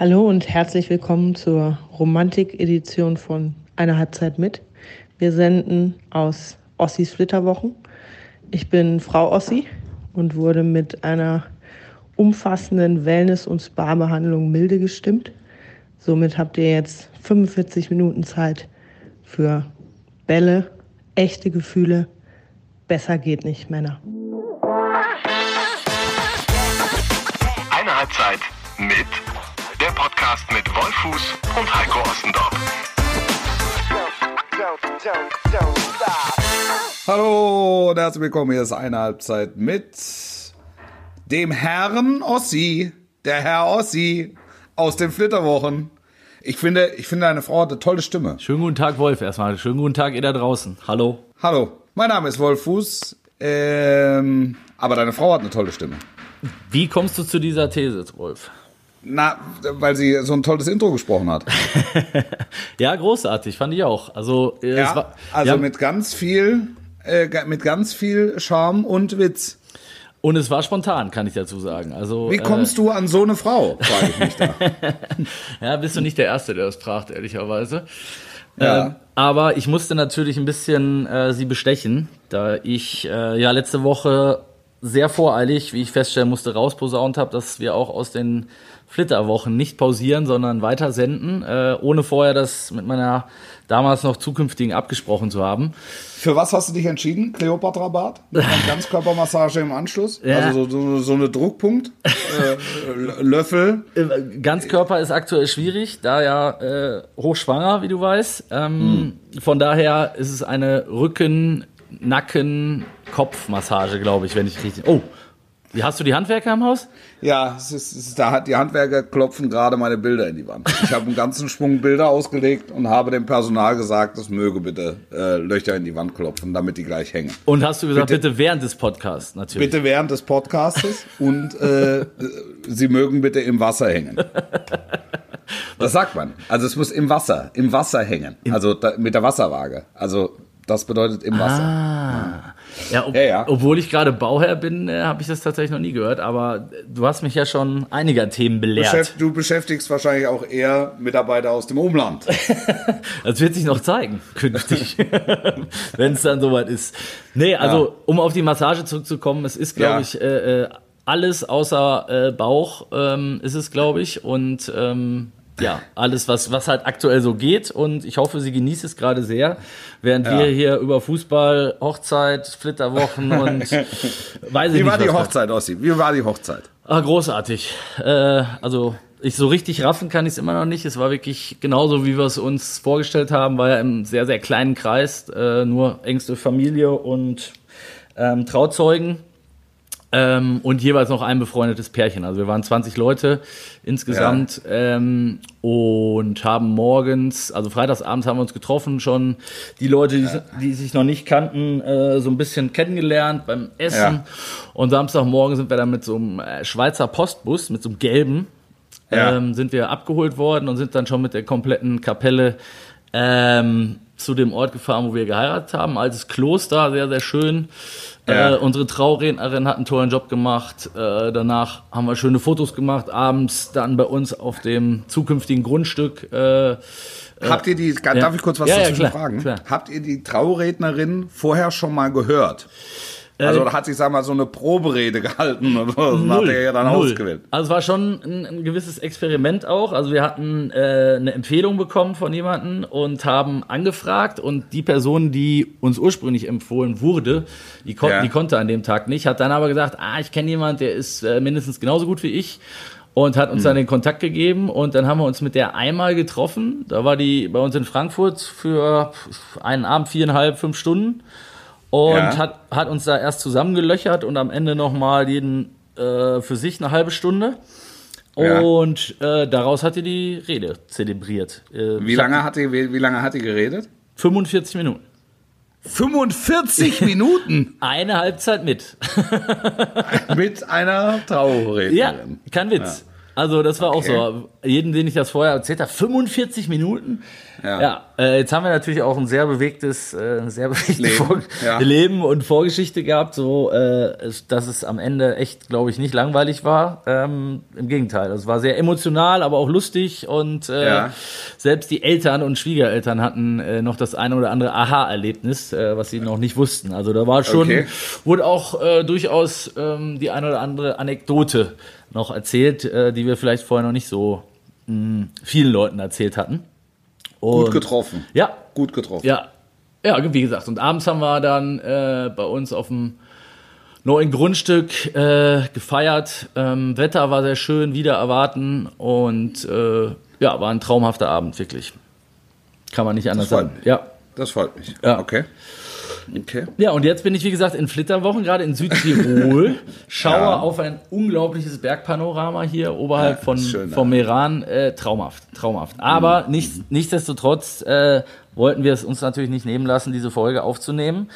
Hallo und herzlich willkommen zur Romantik-Edition von Eine Halbzeit mit. Wir senden aus Ossis Flitterwochen. Ich bin Frau Ossi und wurde mit einer umfassenden Wellness- und Spa-Behandlung milde gestimmt. Somit habt ihr jetzt 45 Minuten Zeit für Bälle, echte Gefühle. Besser geht nicht, Männer. Eine Halbzeit mit Podcast mit Wolfuß und Heiko Ostendorf. Hallo und herzlich willkommen. Hier ist eine Halbzeit mit dem Herrn Ossi, der Herr Ossi aus den Flitterwochen. Ich finde, ich finde, eine Frau hat eine tolle Stimme. Schönen guten Tag, Wolf, erstmal. Schönen guten Tag, ihr da draußen. Hallo. Hallo, mein Name ist Wolf Fuß, ähm, aber deine Frau hat eine tolle Stimme. Wie kommst du zu dieser These, Wolf? Na, weil sie so ein tolles Intro gesprochen hat. Ja, großartig, fand ich auch. Also, äh, Ja, war, also ja, mit ganz viel, äh, mit ganz viel Charme und Witz. und es war spontan, kann ich dazu sagen. Also, Wie kommst du an so eine Frau, frage ich mich da. Äh, ja, bist du nicht der Erste, der das fragt, ehrlicherweise. Ja. Ähm, aber ich musste natürlich ein bisschen äh, sie bestechen, da ich äh, ja letzte Woche sehr voreilig, wie ich feststellen musste, rausposaunt habe, dass wir auch aus den Flitterwochen nicht pausieren, sondern weiter senden, äh, ohne vorher das mit meiner damals noch zukünftigen abgesprochen zu haben. Für was hast du dich entschieden? Kleopatra Bad? Mit einer Ganzkörpermassage im Anschluss? Ja. Also so, so, so eine Druckpunkt? äh, Löffel? Äh, Ganzkörper ist aktuell schwierig, da ja äh, hochschwanger, wie du weißt. Ähm, Von daher ist es eine Rücken, Nacken, Kopfmassage, glaube ich, wenn ich richtig. Oh, hast du die Handwerker im Haus? Ja, es ist, es ist, da hat die Handwerker klopfen gerade meine Bilder in die Wand. Ich habe einen ganzen Schwung Bilder ausgelegt und habe dem Personal gesagt, es möge bitte äh, Löcher in die Wand klopfen, damit die gleich hängen. Und hast du gesagt, Bitte- bitte, während des Podcasts natürlich. Bitte während des Podcastes und äh, sie mögen bitte im Wasser hängen. Das sagt man. Also es muss im Wasser, im Wasser hängen. Also da, mit der Wasserwaage. Also das bedeutet im Wasser. Ah. Ja, ob, Ja, ja. obwohl ich gerade Bauherr bin, äh, habe ich das tatsächlich noch nie gehört. Aber du hast mich ja schon einiger Themen belehrt. Beschäft, du beschäftigst wahrscheinlich auch eher Mitarbeiter aus dem Umland. Das wird sich noch zeigen, künftig, wenn es dann soweit ist. Nee, also um auf die Massage zurückzukommen, es ist, glaube Ja. ich, äh, äh, alles außer äh, Bauch ähm, ist es, glaube ich. Und ähm, ja, alles, was, was halt aktuell so geht. Und ich hoffe, sie genießt es gerade sehr, während Ja. wir hier über Fußball, Hochzeit, Flitterwochen und weiß ich Wie war die Hochzeit, Ossi? Wie war die Hochzeit? Ah, großartig. Äh, also ich so richtig raffen kann ich es immer noch nicht. Es war wirklich genauso, wie wir es uns vorgestellt haben. War ja im sehr, sehr kleinen Kreis, äh, nur engste Familie und ähm, Trauzeugen. Ähm, und jeweils noch ein befreundetes Pärchen. Also wir waren 20 Leute insgesamt ähm, und haben morgens, also freitagsabends haben wir uns getroffen, schon die Leute, die, die sich noch nicht kannten, äh, so ein bisschen kennengelernt beim Essen. Ja. Und Samstagmorgen sind wir dann mit so einem äh, Schweizer Postbus, mit so einem gelben, Ja. ähm, sind wir abgeholt worden und sind dann schon mit der kompletten Kapelle ähm, zu dem Ort gefahren, wo wir geheiratet haben. Altes Kloster, sehr, sehr schön. Ja. Äh, unsere Traurednerin hat einen tollen Job gemacht. Äh, danach haben wir schöne Fotos gemacht. Abends dann bei uns auf dem zukünftigen Grundstück. Äh, Habt ihr die, darf ich kurz was Ja, ja, dazwischen klar, fragen? klar. Habt ihr die Traurednerin vorher schon mal gehört? Also da hat sich, sag mal, so eine Proberede gehalten und so. das hat er ja dann null. ausgewählt. Also es war schon ein, ein gewisses Experiment auch. Also wir hatten äh, eine Empfehlung bekommen von jemandem und haben angefragt und die Person, die uns ursprünglich empfohlen wurde, die, kon Ja. die konnte an dem Tag nicht, hat dann aber gesagt, ah, ich kenne jemanden, der ist äh, mindestens genauso gut wie ich und hat uns dann den Kontakt gegeben und dann haben wir uns mit der einmal getroffen. Da war die bei uns in Frankfurt für einen Abend viereinhalb, fünf Stunden und Ja. hat, hat uns da erst zusammengelöchert und am Ende nochmal jeden äh, für sich eine halbe Stunde. Ja. Und äh, daraus hat die die Rede zelebriert. Äh, Wie lange hat die, wie, wie lange hat die geredet? 45 Minuten. 45 Minuten Eine Halbzeit mit. mit einer Traurednerin. ja, kein Witz. Also das war Okay. auch so. Jeden, den ich das vorher erzählt habe, 45 Minuten. Ja. Ja, äh, jetzt haben wir natürlich auch ein sehr bewegtes, äh, sehr bewegtes Leben, ja. Leben und Vorgeschichte gehabt, so äh, dass es am Ende echt, glaube ich, nicht langweilig war. Ähm, Im Gegenteil, es war sehr emotional, aber auch lustig und äh, Ja. selbst die Eltern und Schwiegereltern hatten äh, noch das eine oder andere Aha-Erlebnis, äh, was sie noch nicht wussten. Also da war schon, Okay. wurde auch äh, durchaus ähm, die eine oder andere Anekdote noch erzählt, äh, die wir vielleicht vorher noch nicht so mh, vielen Leuten erzählt hatten. Gut Und- getroffen. Ja, Gut getroffen. ja, ja, wie gesagt. Und abends haben wir dann äh, bei uns auf dem neuen Grundstück äh, gefeiert. Ähm, Wetter war sehr schön, wieder erwarten und äh, ja, war ein traumhafter Abend, wirklich. Kann man nicht anders sagen. Ja. Das freut mich. Ja. Okay. Okay. Ja, und jetzt bin ich, wie gesagt, in Flitterwochen, gerade in Südtirol, schaue Ja. auf ein unglaubliches Bergpanorama hier oberhalb Ja, von, schön, vom. Meran. Äh, traumhaft, traumhaft. Aber Mhm. nicht, nichtsdestotrotz äh, wollten wir es uns natürlich nicht nehmen lassen, diese Folge aufzunehmen.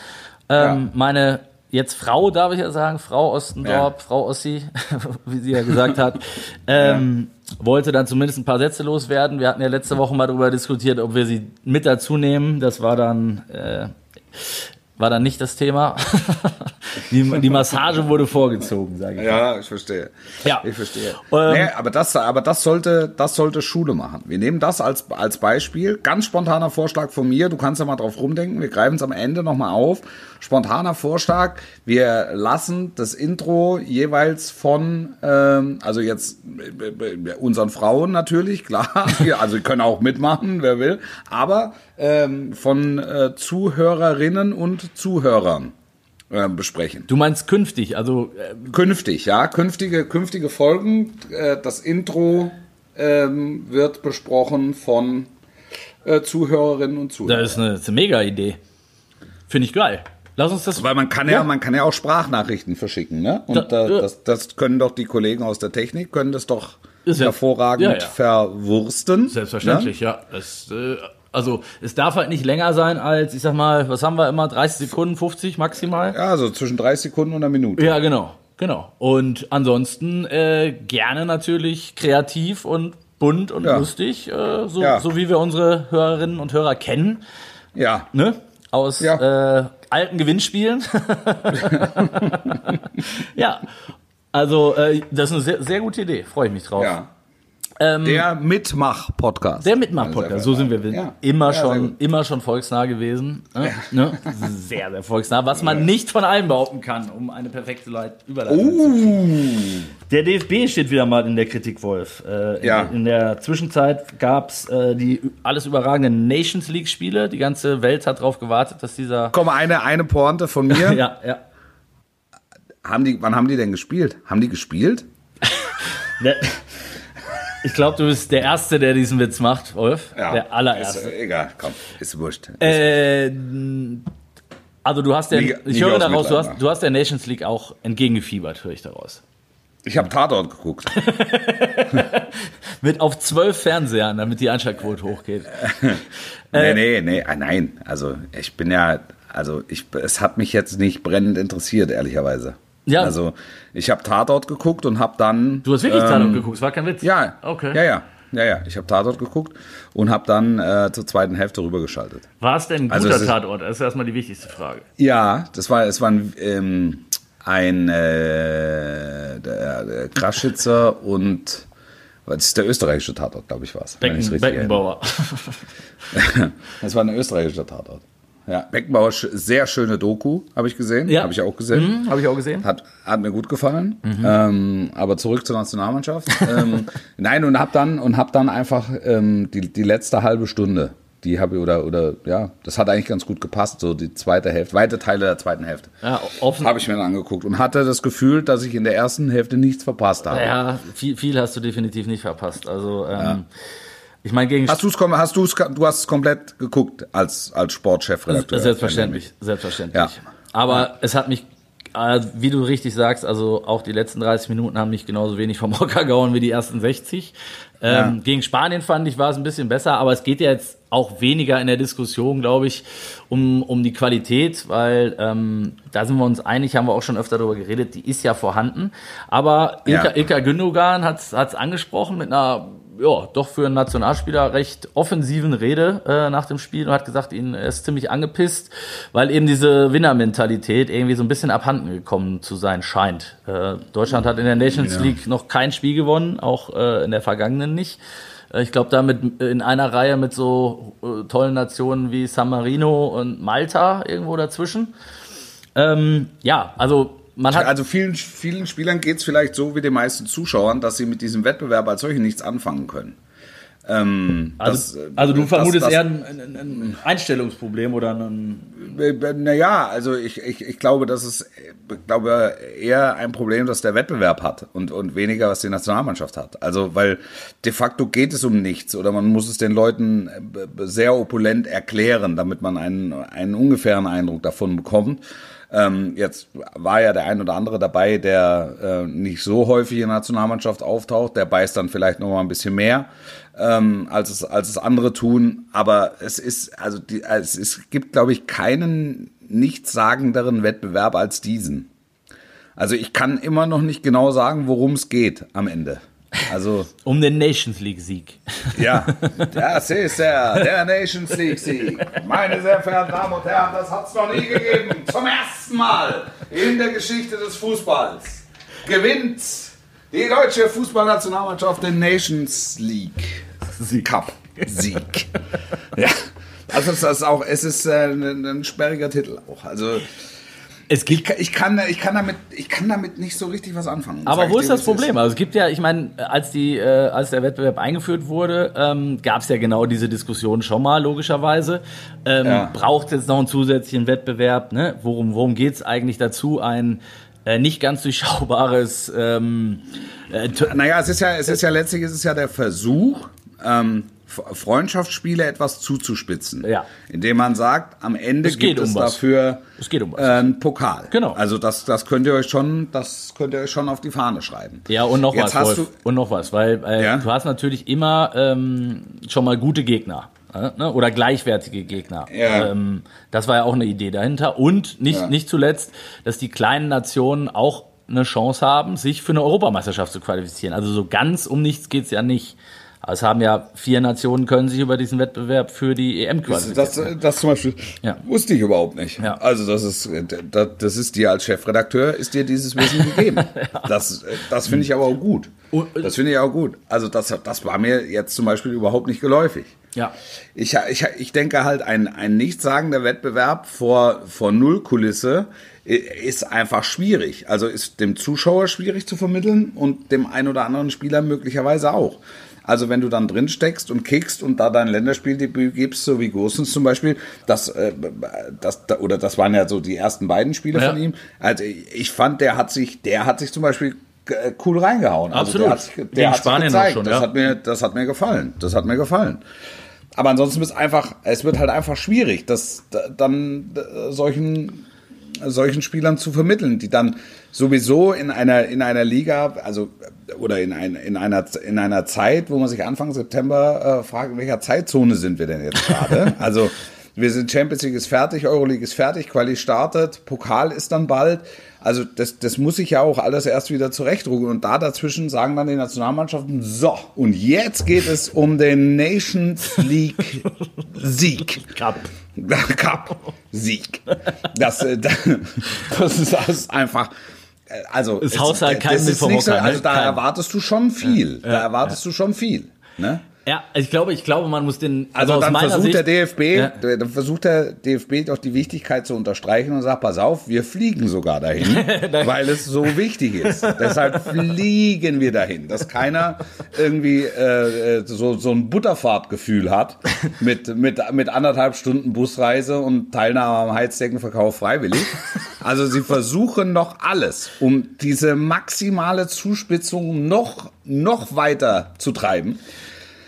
Ähm, Ja. Meine jetzt Frau, darf ich ja sagen, Frau Ostendorp. Frau Ossi, wie sie ja gesagt hat, ähm, wollte dann zumindest ein paar Sätze loswerden. Wir hatten ja letzte Woche mal darüber diskutiert, ob wir sie mit dazu nehmen. Das war dann äh, war dann nicht das Thema. die, die Massage wurde vorgezogen, sage ich. Ja, ich verstehe. Ja. Ich verstehe. Ähm, nee, aber das, aber das sollte, das sollte Schule machen. Wir nehmen das als, als Beispiel. Ganz spontaner Vorschlag von mir. Du kannst ja mal drauf rumdenken. Wir greifen es am Ende nochmal auf. Spontaner Vorschlag. Wir lassen das Intro jeweils von, ähm, also jetzt äh, äh, unseren Frauen natürlich, klar. Also, können auch mitmachen, wer will. Aber ähm, von äh, Zuhörerinnen und Zuhörern äh, besprechen. Du meinst künftig, also äh, Künftig, ja, künftige, künftige Folgen. Äh, das Intro ähm, wird besprochen von äh, Zuhörerinnen und Zuhörern. das ist eine, das ist eine mega Idee. Finde ich geil. Lass uns das. Weil man kann ja, man kann ja auch Sprachnachrichten verschicken, ne? Und Da- ja. das, das können doch die Kollegen aus der Technik, können das doch ja- hervorragend ja, ja. verwursten. Selbstverständlich, ja. Das, äh, also es darf halt nicht länger sein als, ich sag mal, was haben wir immer, 30 Sekunden, 50 maximal? Ja, so zwischen 30 Sekunden und einer Minute. Ja, genau, genau. Und ansonsten äh, gerne natürlich kreativ und bunt und Ja. lustig, äh, so, Ja. so wie wir unsere Hörerinnen und Hörer kennen, Ja. ne? Aus Ja. äh, alten Gewinnspielen. ja. Also, äh, das ist eine sehr, sehr gute Idee. Freue ich mich drauf. ja. Ähm, Der Mitmach-Podcast. Der Mitmach-Podcast, so sind wir Ja. immer Ja, schon, immer schon volksnah gewesen. Ne? Ne? Sehr, sehr volksnah, was man nicht von allen behaupten kann, um eine perfekte Leit Überleitung zu kriegen. Der DFB steht wieder mal in der Kritik, Wolf. Äh, in, Ja. in der Zwischenzeit gab es äh, die alles überragenden Nations League-Spiele. Die ganze Welt hat darauf gewartet, dass dieser. Komm, eine, eine Pointe von mir. Ja, ja. haben die, wann haben die denn gespielt? Haben die gespielt? Ich glaube, du bist der Erste, der diesen Witz macht, Wolf. Der allererste. Ist, äh, egal, komm, ist wurscht. Äh, also du hast der, Liga- ich höre aus daraus, du hast, du hast der Nations League auch entgegengefiebert, höre ich daraus. ich habe Tatort geguckt. Mit auf zwölf Fernsehern, damit die Einschaltquote hochgeht. nee, nee, nee, ah, nein. Also ich bin ja, also ich, es hat mich jetzt nicht brennend interessiert, ehrlicherweise. Ja. Also ich habe Tatort geguckt und habe dann. Du hast wirklich ähm, Tatort geguckt, es war kein Witz. Ja, Okay. ja, ja, ja, ja. Ich habe Tatort geguckt und habe dann äh, zur zweiten Hälfte rübergeschaltet. War es denn ein Also guter es ist- Tatort? Das ist erstmal die wichtigste Frage. Ja, das war, es war ein, ähm, ein äh, der, der Kraschitzer und was ist der österreichische Tatort, glaube ich, war es. Becken, Beckenbauer. Das war ein österreichischer Tatort. Ja, Beckenbauer, sehr schöne Doku, habe ich gesehen. Ja. Habe ich auch gesehen. Hm, Habe ich auch gesehen. Hat, hat mir gut gefallen. Ähm, aber zurück zur Nationalmannschaft. ähm, nein, und hab dann, und hab dann einfach ähm, die, die letzte halbe Stunde, die habe ich, oder, oder, ja, das hat eigentlich ganz gut gepasst, so die zweite Hälfte, weite Teile der zweiten Hälfte. Ja, offen. Habe ich mir dann angeguckt und hatte das Gefühl, dass ich in der ersten Hälfte nichts verpasst habe. Ja, viel, viel hast du definitiv nicht verpasst. Also, ähm, ich meine, gegen Hast du's, hast du's, du hast es komplett geguckt als, als Sportchefredakteur. Selbstverständlich, selbstverständlich. Ja. Aber es hat mich äh, wie du richtig sagst, also auch die letzten 30 Minuten haben mich genauso wenig vom Hocker gehauen wie die ersten 60. Ähm, Ja. Gegen Spanien fand ich, war es ein bisschen besser, aber es geht ja jetzt auch weniger in der Diskussion, glaube ich, um, um die Qualität, weil ähm, da sind wir uns einig, haben wir auch schon öfter darüber geredet, die ist ja vorhanden. Aber Ilka, Ja. Ilka Gündogan hat es angesprochen mit einer ja, doch für einen Nationalspieler recht offensiven Rede äh, nach dem Spiel und hat gesagt, ihn er ist ziemlich angepisst, weil eben diese Winnermentalität irgendwie so ein bisschen abhanden gekommen zu sein scheint. Äh, Deutschland hat in der Nations Ja. League noch kein Spiel gewonnen, auch äh, in der vergangenen nicht. Äh, Ich glaube, damit in einer Reihe mit so äh, tollen Nationen wie San Marino und Malta irgendwo dazwischen. Ähm, ja, also man hat Also vielen, vielen Spielern geht es vielleicht so wie den meisten Zuschauern, dass sie mit diesem Wettbewerb als solchen nichts anfangen können. Ähm, also, das, äh, also du das- vermutest das- eher ein, ein, ein Einstellungsproblem oder ein Naja, also ich, ich, ich glaube, das ist ich glaube eher ein Problem, das der Wettbewerb hat und, und weniger, was die Nationalmannschaft hat. Also, weil de facto geht es um nichts oder man muss es den Leuten äh, sehr opulent erklären, damit man einen, einen ungefähren Eindruck davon bekommt. Ähm, jetzt war ja der ein oder andere dabei, der äh, nicht so häufig in der Nationalmannschaft auftaucht, der beißt dann vielleicht noch mal ein bisschen mehr ähm, als es als es andere tun. Aber es ist also die, es, es gibt glaube ich keinen nichtssagenderen Wettbewerb als diesen. Also ich kann immer noch nicht genau sagen, worum es geht am Ende. Also um den Nations League Sieg. ja, das ist der, der Nations League Sieg. Meine sehr verehrten Damen und Herren, das hat es noch nie gegeben. Zum ersten Mal in der Geschichte des Fußballs gewinnt die deutsche Fußballnationalmannschaft den Nations League Cup Sieg. Ja, also es ist auch, es ist äh, ein, ein sperriger Titel auch. Also Es ich, gibt kann- ich kann, ich kann damit, ich kann damit nicht so richtig was anfangen. aber wo ist das Problem? Also es gibt ja, ich meine, als die, äh, als der Wettbewerb eingeführt wurde, ähm, gab es ja genau diese Diskussion schon mal, logischerweise. Ähm, Ja. Braucht es jetzt noch einen zusätzlichen Wettbewerb? Ne? Worum, worum geht es eigentlich dazu, ein äh, nicht ganz durchschaubares ähm, äh, Naja, es ist ja, es ist ja letztlich ist es ja der Versuch, ähm, Freundschaftsspiele etwas zuzuspitzen. Ja. Indem man sagt, am Ende Es geht gibt es um was. dafür Es geht um was. einen Pokal. Genau. Also das, das könnt ihr euch schon, das könnt ihr euch schon auf die Fahne schreiben. Ja, und noch Jetzt was, hast Wolf. Und noch was, weil äh, Ja? du hast natürlich immer ähm, schon mal gute Gegner. äh, Ne? Oder gleichwertige Gegner. Ja. Ähm, das war ja auch eine Idee dahinter. Und nicht, Ja. nicht zuletzt, dass die kleinen Nationen auch eine Chance haben, sich für eine Europameisterschaft zu qualifizieren. Also so ganz um nichts geht's ja nicht. Aber Es haben ja vier Nationen können sich über diesen Wettbewerb für die EM Das, qualifizieren. das, das zum Beispiel Ja. wusste ich überhaupt nicht. Ja. Also das ist, das, das ist dir als Chefredakteur, ist dir dieses Wissen gegeben. Das, das finde ich aber auch gut. Und- Das finde ich auch gut. Also das, das war mir jetzt zum Beispiel überhaupt nicht geläufig. ja. Ich, ich, ich denke halt, ein, ein nichtssagender Wettbewerb vor, vor Nullkulisse ist einfach schwierig. Also ist dem Zuschauer schwierig zu vermitteln und dem ein oder anderen Spieler möglicherweise auch. Also wenn du dann drin steckst und kickst und da dein Länderspieldebüt gibst, so wie Gosens zum Beispiel, das, äh, das, oder das waren ja so die ersten beiden Spiele Ja. von ihm. Also ich fand, der hat sich, der hat sich zum Beispiel äh, cool reingehauen. Also Absolut. der hat, sich- der hat Spanien auch gezeigt. schon, das ja. hat mir, das hat mir gefallen. Das hat mir gefallen. Aber ansonsten ist einfach, es wird halt einfach schwierig, das da- dann äh, solchen solchen Spielern zu vermitteln, die dann sowieso in einer in einer Liga, also oder in, ein, in einer in einer Zeit, wo man sich Anfang September äh, fragt, in welcher Zeitzone sind wir denn jetzt gerade? also wir sind Champions League ist fertig, Euroleague ist fertig, Quali startet, Pokal ist dann bald. Also das, das muss sich ja auch alles erst wieder zurechtrucken. Und da dazwischen sagen dann die Nationalmannschaften, so, und jetzt geht es um den Nations League Sieg. Cup. Cup Sieg. Das, äh, das ist einfach. äh, Also halt das mit ist vom nicht so, Hocker, ne? Also da erwartest du schon viel. Da erwartest du schon viel. Ne? Ja, ich glaube, ich glaube, man muss den. Also, aus dann versucht Sicht, der DFB, Ja. dann versucht der DFB doch die Wichtigkeit zu unterstreichen und sagt, pass auf, wir fliegen sogar dahin, weil es so wichtig ist. Deshalb fliegen wir dahin, dass keiner irgendwie äh, äh, so, so ein Butterfahrtgefühl hat mit, mit, mit anderthalb Stunden Busreise und Teilnahme am Heizdeckenverkauf freiwillig. Also sie versuchen noch alles, um diese maximale Zuspitzung noch, noch weiter zu treiben.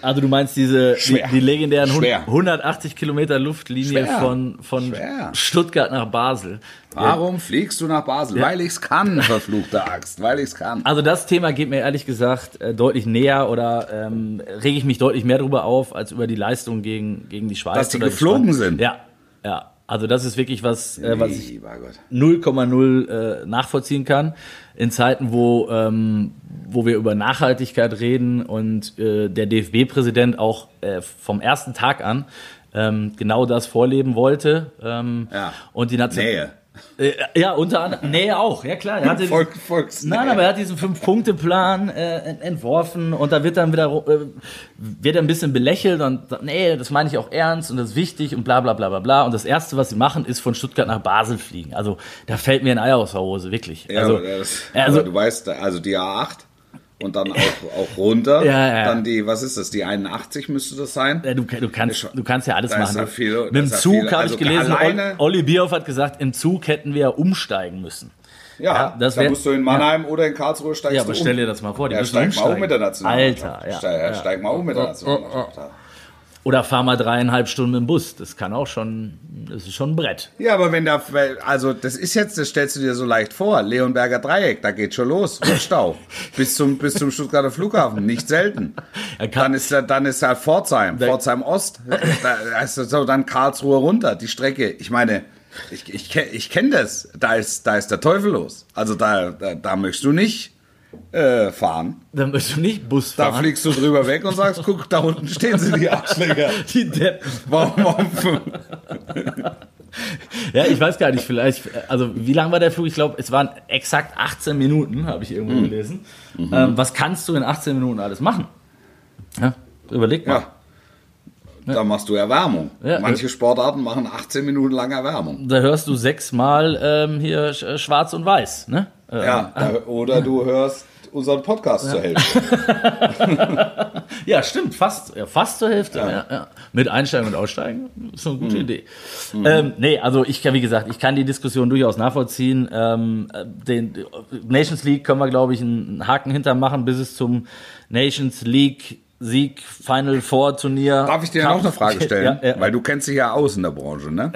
Also du meinst diese die, die legendären Schwer. 180 Kilometer Luftlinie Schwer. von, von Schwer. Stuttgart nach Basel. Warum fliegst du nach Basel? Weil ich's kann, verfluchte Axt, weil ich's kann. Also das Thema geht mir ehrlich gesagt äh, deutlich näher oder ähm, rege ich mich deutlich mehr darüber auf, als über die Leistung gegen, gegen die Schweiz. Dass die geflogen Schweiz. sind? Ja, ja. Also das ist wirklich was, äh, was ich Lieber Gott. 0,0 äh, nachvollziehen kann. In Zeiten, wo, ähm, wo wir über Nachhaltigkeit reden und äh, der DFB-Präsident auch äh, vom ersten Tag an ähm, genau das vorleben wollte. Ähm, Ja. Und die Nation Nähe. Äh, ja, unter anderem. Nee, auch, ja klar. Er hatte Volk, Volksnähe. Nein, aber er hat diesen Fünf-Punkte-Plan äh, ent- entworfen und da wird dann wieder äh, wird ein bisschen belächelt und sagt, nee, das meine ich auch ernst und das ist wichtig und bla bla bla bla bla. Und das Erste, was sie machen, ist von Stuttgart nach Basel fliegen. Also da fällt mir ein Ei aus der Hose, wirklich. Ja, also, aber, das, also aber du weißt, also die A8 und dann auch, auch runter. Ja, ja. Dann die, was ist das, die 81 müsste das sein? äh, du, du, kannst, du kannst ja alles Da machen. ja viel- Mit dem ja Zug habe Also ich gelesen, alleine- Olli Bierhoff hat gesagt, im Zug hätten wir ja umsteigen müssen. Ja, Ja, das da musst du in Mannheim oder in Karlsruhe steigst Ja, aber um. stell dir das mal vor, die ja, müssen steig mal um umsteigen. mit der Nationalmannschaft. Alter, ja, Steig, ja. steig mal um mit der Nationalmannschaft. Oder fahr mal dreieinhalb Stunden im Bus. Das kann auch schon, das ist schon ein Brett. Ja, aber wenn da, also das ist jetzt, das stellst du dir so leicht vor, Leonberger Dreieck, da geht schon los, Rutschstau, bis zum, bis zum Stuttgarter Flughafen, nicht selten. Kann- Dann ist da, dann ist da Pforzheim, Pforzheim Ost, da ist so dann Karlsruhe runter, die Strecke. Ich meine, ich, ich, kenn- ich kenne das, da ist, da ist der Teufel los. Also da, da, da möchtest du nicht äh, fahren. Dann musst du nicht Bus Da fahren. fliegst du drüber weg und sagst, guck, da unten stehen sie, die Arschlöcher. die Deppen. Warum, warum, Ja, ich weiß gar nicht, vielleicht, also wie lang war der Flug? Ich glaube, es waren exakt 18 Minuten, habe ich irgendwo Mhm. gelesen. Ähm, was kannst du in 18 Minuten alles machen? Ja, überleg mal. Ja. Da machst du Erwärmung. Ja. Manche Sportarten machen 18 Minuten lang Erwärmung. Da hörst du sechsmal ähm, hier Sch- schwarz und weiß, ne? Ja, da, oder du hörst unseren Podcast zur Hälfte. Ja, stimmt, fast, ja, fast zur Hälfte. Ja. Ja, Mit Einsteigen und Aussteigen ist eine Mhm. gute Idee. Ähm, nee, also ich kann, wie gesagt, ich kann die Diskussion durchaus nachvollziehen. Ähm, äh, den Nations League können wir, glaube ich, einen Haken hintermachen, bis es zum Nations League Sieg Final Four Turnier. Darf ich dir noch eine Frage stellen? Ja, ja. Weil du kennst dich ja aus in der Branche, ne?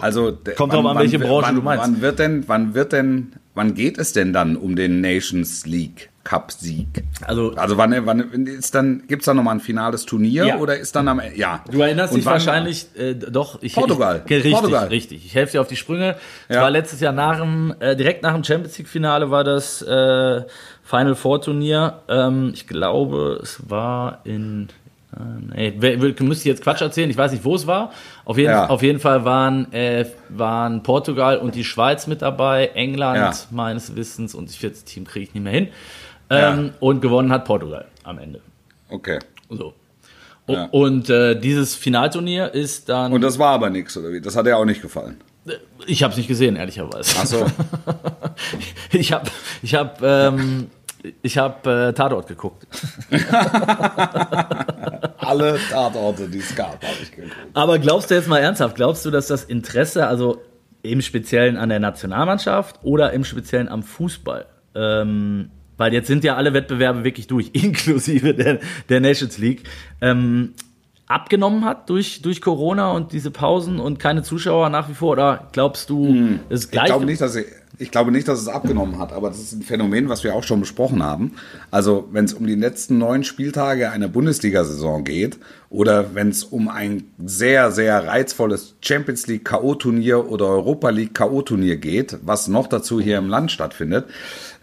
also d- kommt drauf an, welche Branche wann, du meinst. Wann wird denn, wann wird denn, wann geht es denn dann um den Nations League Cup Sieg? Also- also wann, wann ist dann, gibt's da nochmal ein finales Turnier Ja. oder ist dann am, E- ja. Du erinnerst Und dich wann- wahrscheinlich, äh, doch. Ich, Portugal. Ich, richtig, Portugal. richtig. Ich helfe dir auf die Sprünge. Es Ja. war letztes Jahr nach dem, äh, direkt nach dem Champions League Finale war das äh, Final Four Turnier. Ähm, ich glaube, es war in, äh, wer- müsste ich jetzt Quatsch erzählen. Ich weiß nicht, wo es war. Auf jeden, Ja. auf jeden Fall waren, äh, waren Portugal und die Schweiz mit dabei, England Ja. meines Wissens und das vierte Team kriege ich nicht mehr hin. Ähm, Ja. Und gewonnen hat Portugal am Ende. Okay. So. Ja. Und äh, dieses Finalturnier ist dann. Und das war aber nichts, oder wie? Das hat dir auch nicht gefallen. ich habe es nicht gesehen, ehrlicherweise. Ach so. Ich habe, ich habe, ähm, ich habe äh, Tatort geguckt. Alle Tatorte, die es gab, habe ich geguckt. Aber glaubst du jetzt mal ernsthaft? Glaubst du, dass das Interesse, also im Speziellen an der Nationalmannschaft oder im Speziellen am Fußball? Ähm, weil jetzt sind ja alle Wettbewerbe wirklich durch, inklusive der, der Nations League. Ähm, abgenommen hat durch, durch Corona und diese Pausen und keine Zuschauer nach wie vor? Oder glaubst du, es ist Ich gleich? glaube nicht, dass ich, ich glaube nicht, dass es abgenommen hat, aber das ist ein Phänomen, was wir auch schon besprochen haben. Also wenn es um die letzten neun Spieltage einer Bundesliga-Saison geht oder wenn es um ein sehr, sehr reizvolles Champions League K.O.-Turnier oder Europa League K.O.-Turnier geht, was noch dazu hier im Land stattfindet,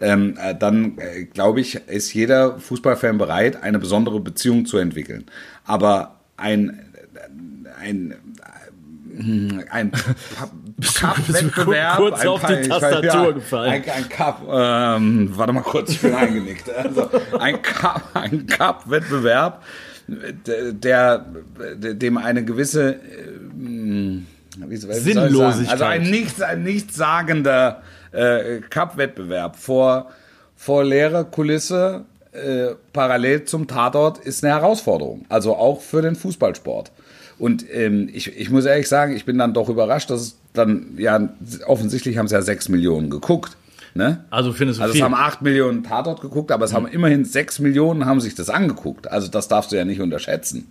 ähm, äh, dann äh, glaube ich, ist jeder Fußballfan bereit, eine besondere Beziehung zu entwickeln. Aber ein, ein ein Cup-Wettbewerb. kurz ein auf die ich weiß, Tastatur gefallen. Ein, ein Cup, ähm, warte mal kurz, ich bin eingenickt. Also, ein Cup, ein Cup-Wettbewerb, der, der, dem eine gewisse, äh? Sinnlosigkeit. Also ein nichts, ein nichtssagender äh, Cup-Wettbewerb vor, vor leerer Kulisse äh, parallel zum Tatort ist eine Herausforderung. Also auch für den Fußballsport. Und ähm, ich, ich muss ehrlich sagen, ich bin dann doch überrascht, dass es dann, ja, offensichtlich haben es ja sechs Millionen geguckt. Ne? Also findest du Also viel. es haben 8 Millionen Tatort geguckt, aber es haben immerhin 6 Millionen haben sich das angeguckt. Also das darfst du ja nicht unterschätzen.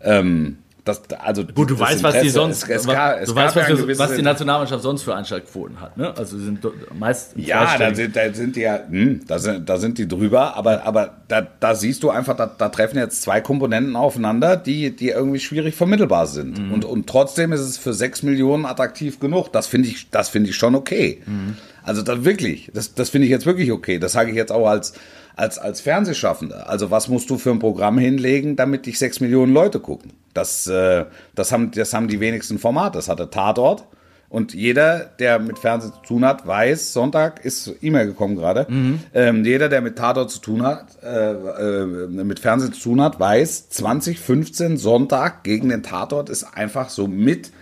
Ähm, das, also Gut, du weißt, was die sonst, Es, es, gab, du weißt, was, gewisses was die Nationalmannschaft sonst für Einschaltquoten hat, ne? Also sind meist Ja, da sind, da sind die ja, hm, da sind, da sind die drüber, aber, aber da, da siehst du einfach, da, da treffen jetzt zwei Komponenten aufeinander, die, die irgendwie schwierig vermittelbar sind. Mhm. Und, und trotzdem ist es für sechs Millionen attraktiv genug. Das finde ich, das finde ich schon okay. Mhm. Also da wirklich, das, das finde ich jetzt wirklich okay. Das sage ich jetzt auch als, als, als Fernsehschaffender. Also was musst du für ein Programm hinlegen, damit dich sechs Millionen Leute gucken? Das, äh, das haben, das haben die wenigsten Formate. Das hatte Tatort. Und jeder, der mit Fernsehen zu tun hat, weiß, Sonntag ist E-Mail gekommen gerade. Ähm, jeder, der mit Tatort zu tun hat, äh, äh, mit Fernsehen zu tun hat, weiß, 2015 Sonntag gegen den Tatort ist einfach so mit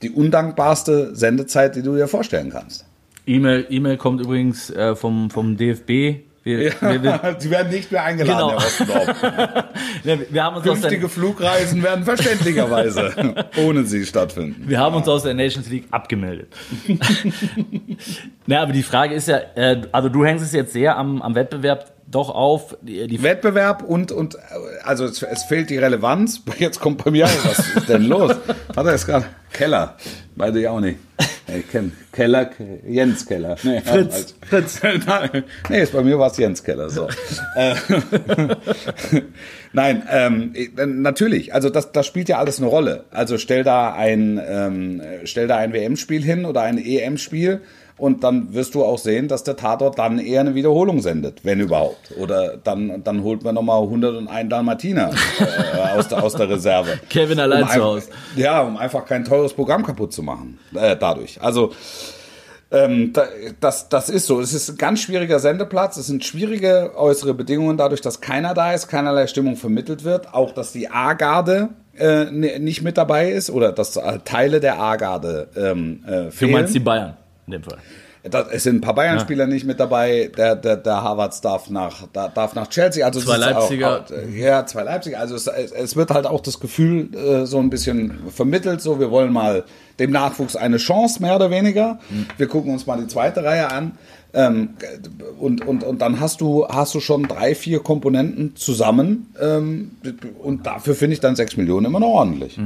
die undankbarste Sendezeit, die du dir vorstellen kannst. E-Mail, E-Mail kommt übrigens äh, vom, vom DFB. Wir, wir, wir, Sie werden nicht mehr eingeladen, Genau. Herr Ostendorf. ne, wir, haben uns aus Künftige Flugreisen werden verständlicherweise ohne Sie stattfinden. wir haben uns aus der Nations League abgemeldet. Na, aber die Frage ist ja, äh, also du hängst es jetzt sehr am, am Wettbewerb doch auf. Die, die Wettbewerb und, und also es, es fehlt die Relevanz. Jetzt kommt bei mir auch, was ist denn los? Hat er jetzt gerade Keller? Beide ja auch nicht. Ich kenne Keller, Ke- Jens Keller. Nee, Fritz, Fritz. Nein, nee, ist bei mir war es Jens Keller. So. Äh, Nein, ähm, ich- natürlich. Also das, das spielt ja alles eine Rolle. Also stell da ein, ähm, stell da ein WM-Spiel hin oder ein EM-Spiel und dann wirst du auch sehen, dass der Tatort dann eher eine Wiederholung sendet, wenn überhaupt. Oder dann, dann holt man nochmal 101 Dalmatiner äh, aus, der, aus der Reserve. Kevin allein um zu Hause. Ja, um einfach kein teures Programm kaputt zu machen äh, dadurch. Also ähm, da, das, das ist so. Es ist ein ganz schwieriger Sendeplatz. Es sind schwierige äußere Bedingungen, dadurch, dass keiner da ist, keinerlei Stimmung vermittelt wird. Auch, dass die A-Garde äh, nicht mit dabei ist oder dass äh, Teile der A-Garde ähm, äh, du fehlen. meinst die Bayern in dem Fall. Da, es sind ein paar Bayern-Spieler nicht mit dabei. Der, der, der Harvards darf nach, da, darf nach Chelsea. Also Zwei Leipziger. Auch, ja, zwei Leipziger. Also es, es wird halt auch das Gefühl äh, so ein bisschen vermittelt. So, wir wollen mal dem Nachwuchs eine Chance, mehr oder weniger. Wir gucken uns mal die zweite Reihe an. Ähm, und, und, und dann hast du, hast du schon drei, vier Komponenten zusammen. Ähm, und dafür finde ich dann sechs Millionen immer noch ordentlich.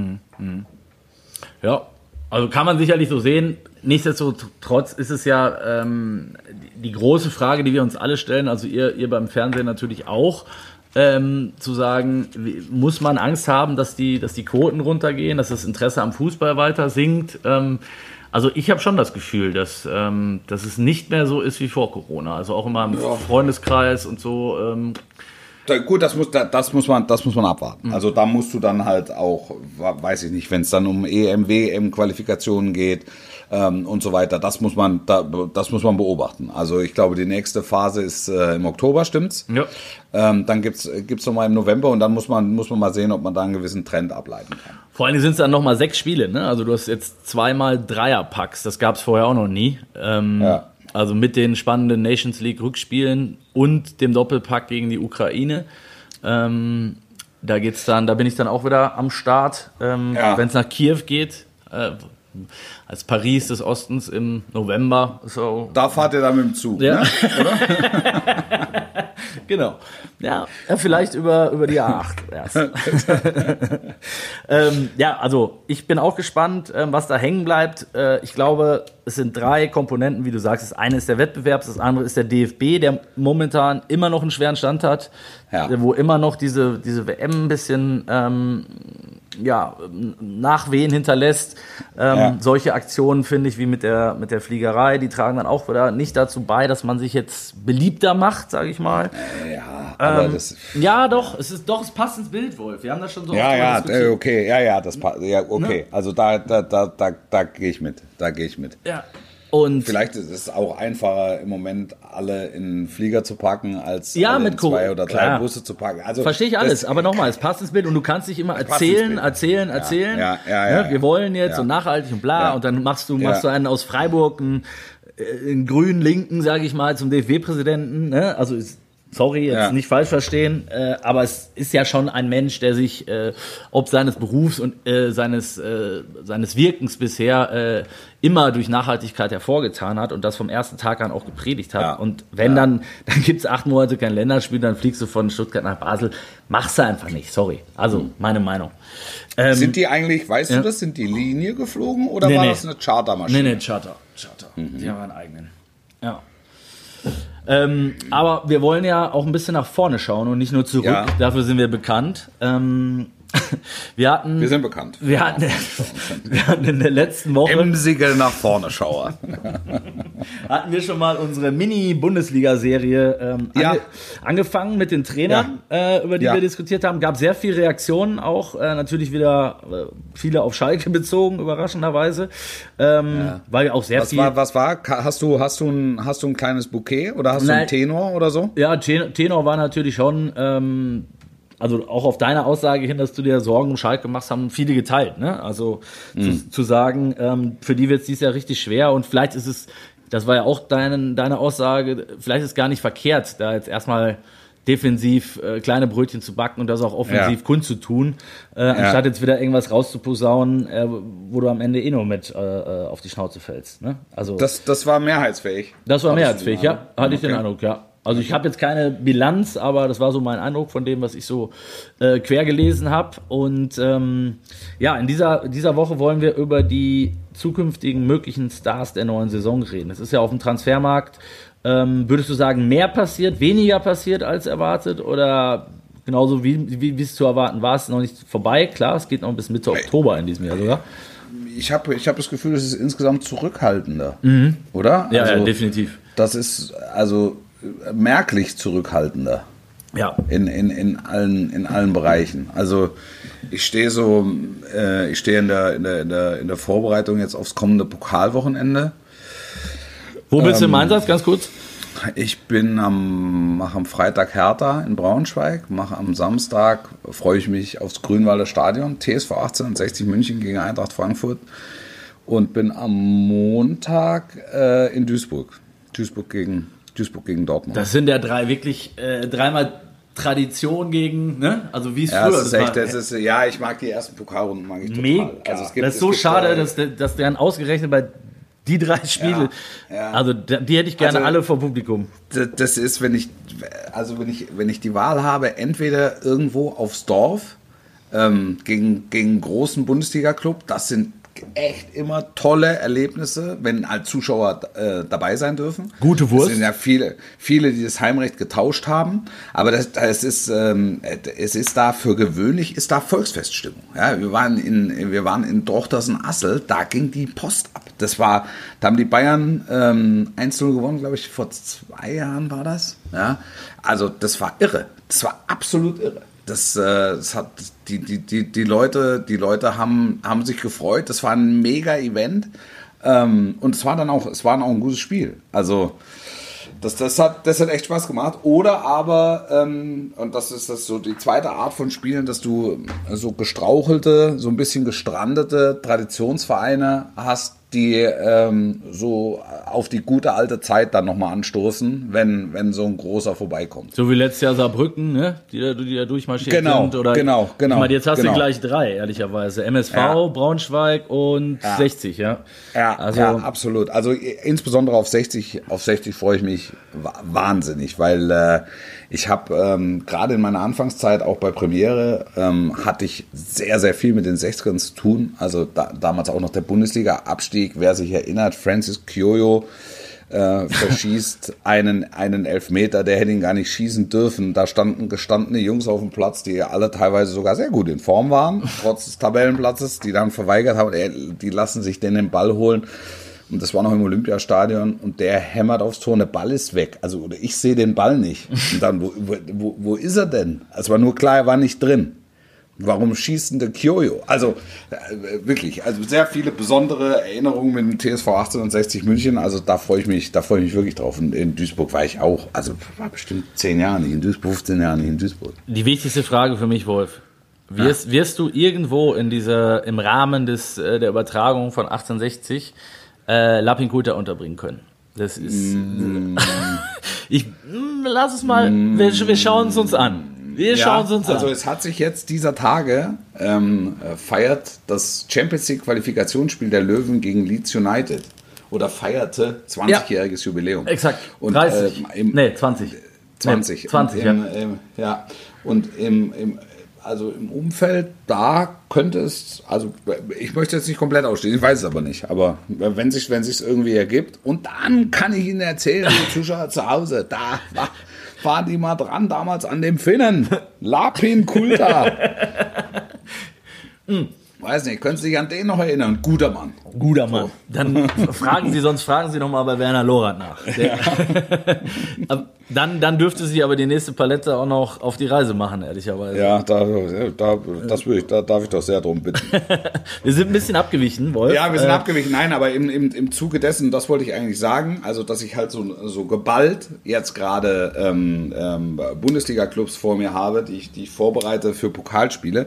Ja, also kann man sicherlich so sehen. Nichtsdestotrotz ist es ja ähm, die, große Frage, die wir uns alle stellen, also ihr, ihr beim Fernsehen natürlich auch, ähm, zu sagen, muss man Angst haben, dass die, dass die Quoten runtergehen, dass das Interesse am Fußball weiter sinkt? Ähm, also ich habe schon das Gefühl, dass, ähm, dass es nicht mehr so ist wie vor Corona. Also auch immer im Freundeskreis und so. Da, gut, das muss, da, das muss man, das muss man abwarten. Also da musst du dann halt auch, weiß ich nicht, wenn es dann um EM, WM Qualifikationen geht ähm, und so weiter, das muss man, da, das muss man beobachten. Also ich glaube, die nächste Phase ist äh, im Oktober, stimmt's? Ja. Ähm, dann gibt's gibt's noch mal im November und dann muss man muss man mal sehen, ob man da einen gewissen Trend ableiten kann. Vor allem sind es dann nochmal sechs Spiele, ne? Also du hast jetzt zweimal Dreierpacks, das gab es vorher auch noch nie. Ähm, Ja. Also mit den spannenden Nations League Rückspielen und dem Doppelpack gegen die Ukraine. Ähm, da geht's dann, da bin ich dann auch wieder am Start, ähm, Ja. wenn es nach Kiew geht. Äh, als Paris des Ostens im November. So. Da fahrt ihr dann mit dem Zug, Ja. ne? Genau. Ja, vielleicht über, über die A8 erst. ähm, ja, also ich bin auch gespannt, ähm, was da hängen bleibt. Äh, ich glaube, es sind drei Komponenten, wie du sagst. Das eine ist der Wettbewerb, das andere ist der DFB, der momentan immer noch einen schweren Stand hat, Ja. wo immer noch diese, diese WM ein bisschen ähm, ja, Nachwehen hinterlässt. Ähm, Ja. Solche Aktionen, finde ich, wie mit der, mit der Fliegerei, die tragen dann auch wieder nicht dazu bei, dass man sich jetzt beliebter macht, sage ich mal. Ja, aber Ähm, das. Ja, doch, es ist doch, es passt ins Bild, Wolf. Wir haben das schon so Ja, ja, diskutiert. äh, okay, ja, ja, das passt. Ja, okay. Also da, da, da, da, da gehe ich mit. Da gehe ich mit. Ja. Und Vielleicht ist es auch einfacher im Moment alle in Flieger zu packen, als Ja, mit in zwei Co- oder drei klar. Busse zu packen. Also verstehe ich alles, aber nochmal, es passt ins Bild und du kannst dich immer erzählen, erzählen, erzählen. ja, ja, Ne, ja, Wir ja. wollen jetzt Ja. und nachhaltig und bla Ja. und dann machst du, Ja. machst du einen aus Freiburg, einen, äh, einen grünen Linken, sage ich mal, zum DFB-Präsidenten. Ne? Also es, Sorry, jetzt Ja. nicht falsch verstehen, äh, aber es ist ja schon ein Mensch, der sich äh, ob seines Berufs und äh, seines, äh, seines Wirkens bisher äh, immer durch Nachhaltigkeit hervorgetan hat und das vom ersten Tag an auch gepredigt hat. Ja. Und wenn Ja. dann, dann gibt's acht Monate kein Länderspiel, dann fliegst du von Stuttgart nach Basel. Machst du einfach nicht, sorry. Also, meine Meinung. Ähm, Sind die eigentlich, weißt du das, sind die Linie geflogen oder Nee, war nee. das eine Chartermaschine? Nee, nee, Charter. Charter. Die haben einen eigenen. Ja. Ähm, aber wir wollen ja auch ein bisschen nach vorne schauen und nicht nur zurück. Ja. Dafür sind wir bekannt. Ähm, wir hatten, Wir sind bekannt. wir hatten, wir hatten in der letzten Woche Emsige nach vorne Schauer. hatten wir schon mal unsere Mini-Bundesliga-Serie ähm, Ja. ange angefangen mit den Trainern, äh, über die Ja. wir diskutiert haben. Gab sehr viele Reaktionen, auch äh, natürlich wieder äh, viele auf Schalke bezogen, überraschenderweise, ähm, weil auch sehr Was viel. war, was war? Hast du, hast du ein, hast du ein kleines Bouquet oder hast du Nein. einen Tenor oder so? Ja, Ten- Tenor war natürlich schon, ähm, also auch auf deine Aussage hin, dass du dir Sorgen um Schalke machst, haben viele geteilt. Ne? Also zu, zu sagen, ähm, für die wird es dieses Jahr richtig schwer und vielleicht ist es, das war ja auch deine, deine Aussage, vielleicht ist es gar nicht verkehrt, da jetzt erstmal defensiv äh, kleine Brötchen zu backen und das auch offensiv Ja. kundzutun, äh, anstatt jetzt wieder irgendwas rauszuposaunen, äh, wo du am Ende eh nur mit äh, äh, auf die Schnauze fällst. Ne? Also Das, das war mehrheitsfähig. das war Hattest mehr du als fähig, den ja. Hatte ich den Okay. Eindruck, ja. Also ich habe jetzt keine Bilanz, aber das war so mein Eindruck von dem, was ich so äh, quer gelesen habe. Und ähm, ja, in dieser, dieser Woche wollen wir über die zukünftigen möglichen Stars der neuen Saison reden. Es ist ja auf dem Transfermarkt, ähm, würdest du sagen, mehr passiert, weniger passiert als erwartet oder genauso wie, wie wie es zu erwarten war, es ist noch nicht vorbei. Klar, es geht noch bis Mitte Oktober in diesem Jahr sogar. Ich habe ich hab das Gefühl, es ist insgesamt zurückhaltender. Oder? Mhm. Ja, also, ja, definitiv. Das ist also merklich zurückhaltender. Ja. in, in, in, allen, in allen Bereichen. Also ich stehe so, äh, ich stehe in der, in, der, in, der, in der Vorbereitung jetzt aufs kommende Pokalwochenende. Wo bist du Ähm, im Einsatz, ganz kurz? Ich bin am, mache am Freitag Hertha in Braunschweig, mache am Samstag, freue ich mich aufs Grünwalder Stadion, TSV 1860 München gegen Eintracht Frankfurt und bin am Montag äh, in Duisburg. Duisburg gegen, Duisburg gegen Dortmund. Das sind ja drei wirklich äh, dreimal Tradition gegen, ne? Also wie es ja, früher das ist echt, war. das ist, ja, ich mag die ersten Pokalrunden, mag ich total. mega. Also es gibt- das ist so schade, äh, dass, dass deren ausgerechnet bei die drei Spiele, ja. also die, hätte ich gerne Also- alle vor Publikum. Das- das ist, wenn ich, also wenn ich, wenn ich die Wahl habe, entweder irgendwo aufs Dorf ähm, gegen, gegen einen großen Bundesliga-Club, das sind echt immer tolle Erlebnisse, wenn halt Zuschauer äh, dabei sein dürfen. Gute Wurst. Es sind ja viele, viele, die das Heimrecht getauscht haben, aber das, das ist, ähm, es ist da für gewöhnlich, ist da Volksfeststimmung. Ja, wir waren in, wir waren in Drochtersen-Assel, da ging die Post ab. Das war, da haben die Bayern ähm, 1-0 gewonnen, glaube ich, vor zwei Jahren war das. Ja, also das war irre. Das war absolut irre. Das, äh, das hat die, die, die, die Leute, die Leute haben, haben sich gefreut. Das war ein mega Event. Ähm, und es war dann auch, es war auch ein gutes Spiel. Also das, das, hat, das hat echt Spaß gemacht. Oder aber, ähm, und das ist das so die zweite Art von Spielen, dass du so gestrauchelte, so ein bisschen gestrandete Traditionsvereine hast, die ähm, so auf die gute alte Zeit dann nochmal anstoßen, wenn, wenn so ein großer vorbeikommt. So wie letztes Jahr Saarbrücken, ne? Die da, die da durchmarschiert Genau, sind. Oder, genau, genau, Ich meine, jetzt hast genau. du gleich drei, ehrlicherweise. MSV, Ja. Braunschweig und 60, ja. Ja, also ja, absolut. Also insbesondere auf 60, auf 60 freue ich mich wa- wahnsinnig, weil äh, ich habe ähm, gerade in meiner Anfangszeit auch bei Premiere ähm, hatte ich sehr, sehr viel mit den 60ern zu tun. Also da, damals auch noch der Bundesliga-Abstieg. Wer sich erinnert, Francis Kyoyo äh, verschießt einen, einen Elfmeter, der hätte ihn gar nicht schießen dürfen. Da standen gestandene Jungs auf dem Platz, die alle teilweise sogar sehr gut in Form waren, trotz des Tabellenplatzes, die dann verweigert haben, die lassen sich den den Ball holen. Und das war noch im Olympiastadion und der hämmert aufs Tor und der Ball ist weg. Also oder ich sehe den Ball nicht. Und dann, wo, wo, wo ist er denn? Es war nur klar, er war nicht drin. Warum schießt denn der Kyoyo? Also äh, wirklich, also sehr viele besondere Erinnerungen mit dem TSV 1860 München. Also da freue ich mich, da freue ich mich wirklich drauf. Und in Duisburg war ich auch, also war bestimmt zehn Jahre nicht in Duisburg, 15 Jahre nicht in Duisburg. Die wichtigste Frage für mich, Wolf. Wirst, wirst du irgendwo in dieser, im Rahmen des, äh, der Übertragung von 1860 äh, Lapinkulta unterbringen können? Das ist. ich mm, lass es mal. Wir, wir schauen es uns an. Wir schauen es uns also an. es hat sich jetzt dieser Tage ähm, äh, feiert das Champions League Qualifikationsspiel der Löwen gegen Leeds United oder feierte 20-jähriges Jubiläum. Exakt. Und 30. äh, im, nee, 20. 20. Nee, 20, und ja. im, im, ja. Und im, im, also im Umfeld, da könnte es, also ich möchte jetzt nicht komplett ausstehen, ich weiß es aber nicht, aber wenn sich wenn sich irgendwie ergibt und dann kann ich Ihnen erzählen, die Zuschauer zu Hause, da war, waren die mal dran damals an dem Finnen, Lapin Kulta. Weiß nicht, können Sie sich an den noch erinnern? Guter Mann. Guter Mann. Dann fragen Sie, sonst fragen Sie noch mal bei Werner Lorath nach. Der, Ab- dann, dann dürfte sie aber die nächste Palette auch noch auf die Reise machen, ehrlicherweise. Ja, da, da, das würde ich, da darf ich doch sehr drum bitten. Wir sind ein bisschen abgewichen, Wolf. Ja, wir sind Äh, abgewichen. Nein, aber im, im, im Zuge dessen, das wollte ich eigentlich sagen, also dass ich halt so, so geballt jetzt gerade ähm, ähm, Bundesliga-Clubs vor mir habe, die ich, die ich vorbereite für Pokalspiele.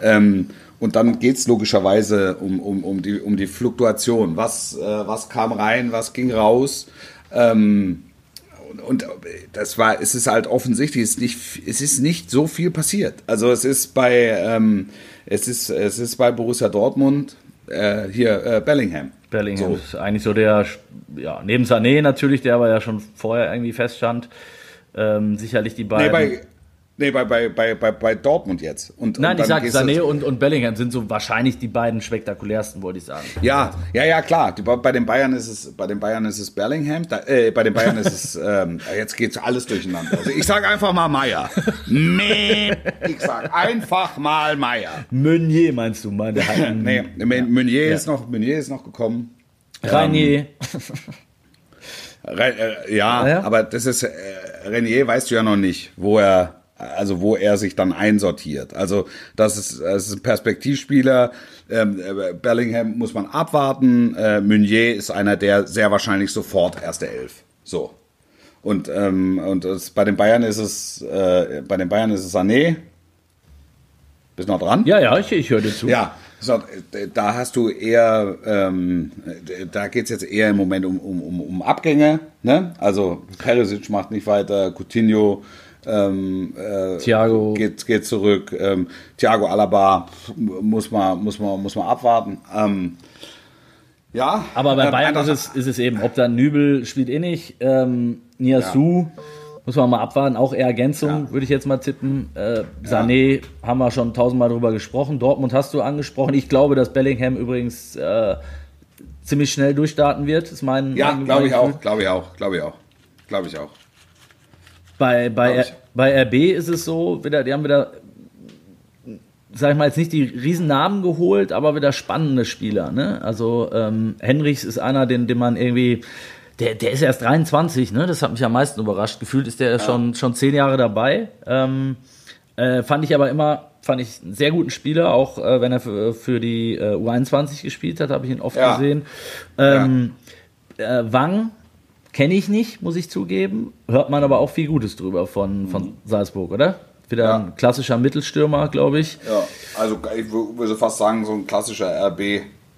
Ähm, und dann geht's logischerweise um, um, um, die, um die Fluktuation. Was, äh, was kam rein, was ging raus? Ähm, und, und das war, es ist halt offensichtlich, es ist nicht, es ist nicht so viel passiert. Also es ist bei, ähm, es ist, es ist bei Borussia Dortmund äh, hier äh, Bellingham. Bellingham So. ist eigentlich so der, ja, neben Sané natürlich, der aber ja schon vorher irgendwie feststand, ähm, sicherlich die Nee, beiden. bei, nee, bei, bei, bei, bei, Dortmund jetzt. Und, Nein, und ich sag, Sané und, und Bellingham sind so wahrscheinlich die beiden spektakulärsten, wollte ich sagen. Ja, ja, ja, klar. Die, bei den Bayern ist es, bei den Bayern ist es Bellingham. Da, äh, bei den Bayern ist es, ähm, jetzt geht's alles durcheinander. Also ich sag einfach mal Meier. Meh. Ich sag einfach mal Meier. Meunier meinst du, meine Herren? Nee, Meunier Ja. ist noch, Meunier ist noch gekommen. Reinier. Re äh, ja, Ja, ja. aber das ist äh, Renier weißt du ja noch nicht, wo er also wo er sich dann einsortiert. Also das ist, das ist ein Perspektivspieler. Ähm, äh, Bellingham muss man abwarten. Äh, Meunier ist einer, der sehr wahrscheinlich sofort erste Elf. So. Und ähm, und das, bei den Bayern ist es äh, bei den Bayern ist es Sané. Bist noch dran? Ja, ja, ich, ich höre dir zu. Ja, so, da hast du eher, ähm, da geht's jetzt eher im Moment um, um, um, um Abgänge. Ne? Also Perisic macht nicht weiter, Coutinho ähm, äh, Thiago. geht, geht zurück, ähm, Thiago Alaba muss man, muss man, muss man abwarten. Ähm, ja, Aber bei ähm, Bayern ist es, ist es eben, ob dann Nübel spielt eh nicht, ähm, Niasu muss man mal abwarten, auch eher Ergänzung, Ja. würde ich jetzt mal tippen. Äh, Sané haben wir schon tausendmal drüber gesprochen. Dortmund hast du angesprochen. Ich glaube, dass Bellingham übrigens äh, ziemlich schnell durchstarten wird. Ist mein, Ja, glaube ich auch, glaube ich auch, glaube ich auch, glaube ich auch. Bei, bei, bei RB ist es so, wieder, die haben wieder, sag ich mal, jetzt nicht die Riesennamen geholt, aber wieder spannende Spieler. Ne? Also ähm, Henrichs ist einer, den, den man irgendwie, der, der ist erst 23, ne? das hat mich am meisten überrascht. Gefühlt ist der schon, schon zehn Jahre dabei. Ähm, äh, fand ich aber immer, fand ich einen sehr guten Spieler, auch äh, wenn er für, für die äh, U21 gespielt hat, habe ich ihn oft Ja. gesehen. Ähm, äh, Wang kenne ich nicht, muss ich zugeben. Hört man aber auch viel Gutes drüber von, von Salzburg, oder? Wieder Ja. ein klassischer Mittelstürmer, glaube ich. Ja, also ich wür- würde fast sagen, so ein klassischer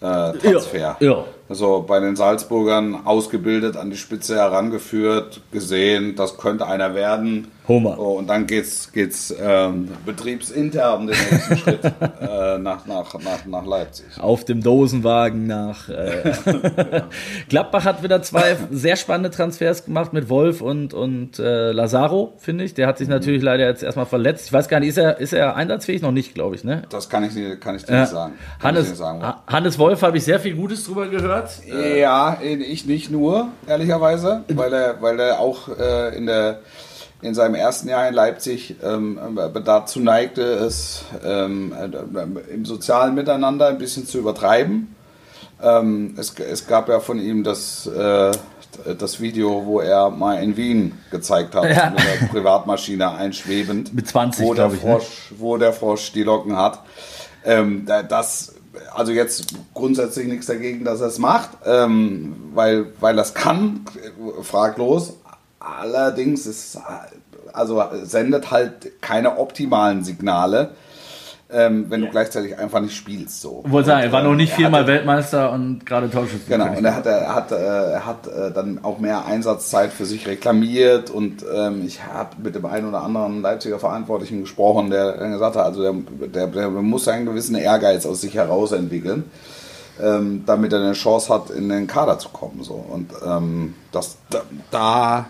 RB-Transfer. Ja. Also bei den Salzburgern ausgebildet, an die Spitze herangeführt, gesehen, das könnte einer werden. Homer. So, und dann geht's, geht's ähm, betriebsintern den nächsten Schritt äh, nach, nach, nach, nach Leipzig. Auf dem Dosenwagen nach. Äh. Gladbach hat wieder zwei sehr spannende Transfers gemacht mit Wolf und, und äh, Lazaro, finde ich. Der hat sich natürlich leider jetzt erstmal verletzt. Ich weiß gar nicht, ist er, ist er einsatzfähig? Noch nicht, glaube ich, ne? Das kann ich, nicht- kann ich dir nicht sagen. Kann Hannes, nicht sagen. Ha- Hannes Wolf habe ich sehr viel Gutes drüber gehört. Ja, ich nicht nur, ehrlicherweise, weil er, weil er auch äh, in, der, in seinem ersten Jahr in Leipzig ähm, äh, dazu neigte, es ähm, äh, im sozialen Miteinander ein bisschen zu übertreiben. Ähm, es, es gab ja von ihm das, äh, das Video, wo er mal in Wien gezeigt hat, Ja. mit der Privatmaschine einschwebend. Mit 20, wo der ich, ne? Frosch, wo der Frosch die Locken hat. Ähm, da- das, also jetzt grundsätzlich nichts dagegen, dass er es macht, ähm, weil, weil es kann, fraglos. Allerdings ist, also sendet halt keine optimalen Signale. Ähm, wenn du gleichzeitig einfach nicht spielst. So. Wollte sagen, er war noch nicht er viermal hatte- Weltmeister und gerade Torschütze. Genau, und er hat, er hat, äh, er hat äh, dann auch mehr Einsatzzeit für sich reklamiert und ähm, ich habe mit dem einen oder anderen Leipziger Verantwortlichen gesprochen, der dann gesagt hat, also der, der, der muss einen gewissen Ehrgeiz aus sich heraus entwickeln, ähm, damit er eine Chance hat, in den Kader zu kommen. So. Und ähm, das, da, da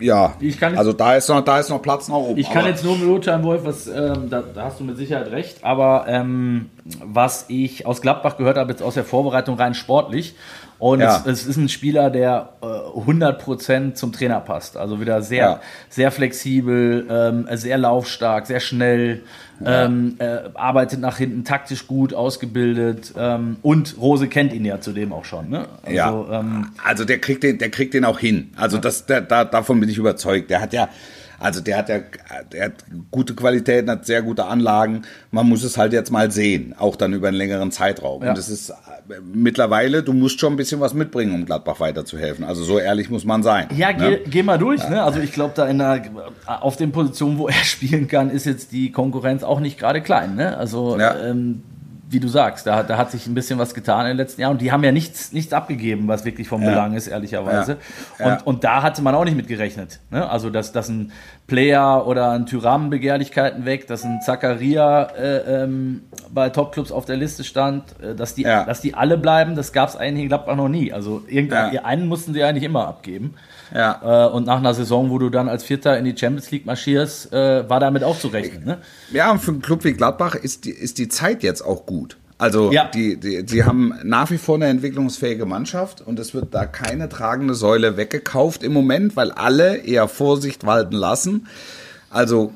ja, Ich kann jetzt- also da ist, noch, da ist noch Platz nach oben. Ich kann jetzt nur beurteilen, Wolf, was, ähm, da, da hast du mit Sicherheit recht, aber ähm, was ich aus Gladbach gehört habe, jetzt aus der Vorbereitung rein sportlich, und Ja. es, es ist ein Spieler, der äh, 100% zum Trainer passt. Also wieder sehr, Ja. sehr flexibel, ähm, sehr laufstark, sehr schnell, ähm, äh, arbeitet nach hinten taktisch gut, ausgebildet ähm, und Rose kennt ihn ja zudem auch schon. Ne? Also, Ja. ähm, Also der kriegt den, der kriegt den auch hin. Also das, der, da, davon bin ich überzeugt. Der hat ja, also der hat ja, der hat gute Qualitäten, hat sehr gute Anlagen. Man muss es halt jetzt mal sehen, auch dann über einen längeren Zeitraum. Ja. Und es ist äh, mittlerweile, du musst schon ein bisschen was mitbringen, um Gladbach weiterzuhelfen. Also so ehrlich muss man sein. Ja, ne? geh, geh mal durch. Ne? Also ich glaube, da in der, auf den Positionen, wo er spielen kann, ist jetzt die Konkurrenz auch nicht gerade klein. Ne? Also Ja. ähm, wie du sagst, da, da hat sich ein bisschen was getan in den letzten Jahren. Und die haben ja nichts, nichts abgegeben, was wirklich von Belang ist, ehrlicherweise. Ja. Ja. Und, und da hatte man auch nicht mit gerechnet. Ne? Also dass, dass ein Player oder ein Tyram Begehrlichkeiten weg, dass ein Zakaria äh, ähm, bei Topclubs auf der Liste stand, äh, dass, die, Ja. dass die alle bleiben, das gab es eigentlich in Gladbach noch nie. Also irgendeinen Ja. einen mussten sie eigentlich immer abgeben. Ja. Äh, und nach einer Saison, wo du dann als Vierter in die Champions League marschierst, äh, war damit auch zu rechnen. Ne? Ja, und für einen Club wie Gladbach ist die, ist die Zeit jetzt auch gut. Also Ja. die, die, die haben nach wie vor eine entwicklungsfähige Mannschaft und es wird da keine tragende Säule weggekauft im Moment, weil alle eher Vorsicht walten lassen. Also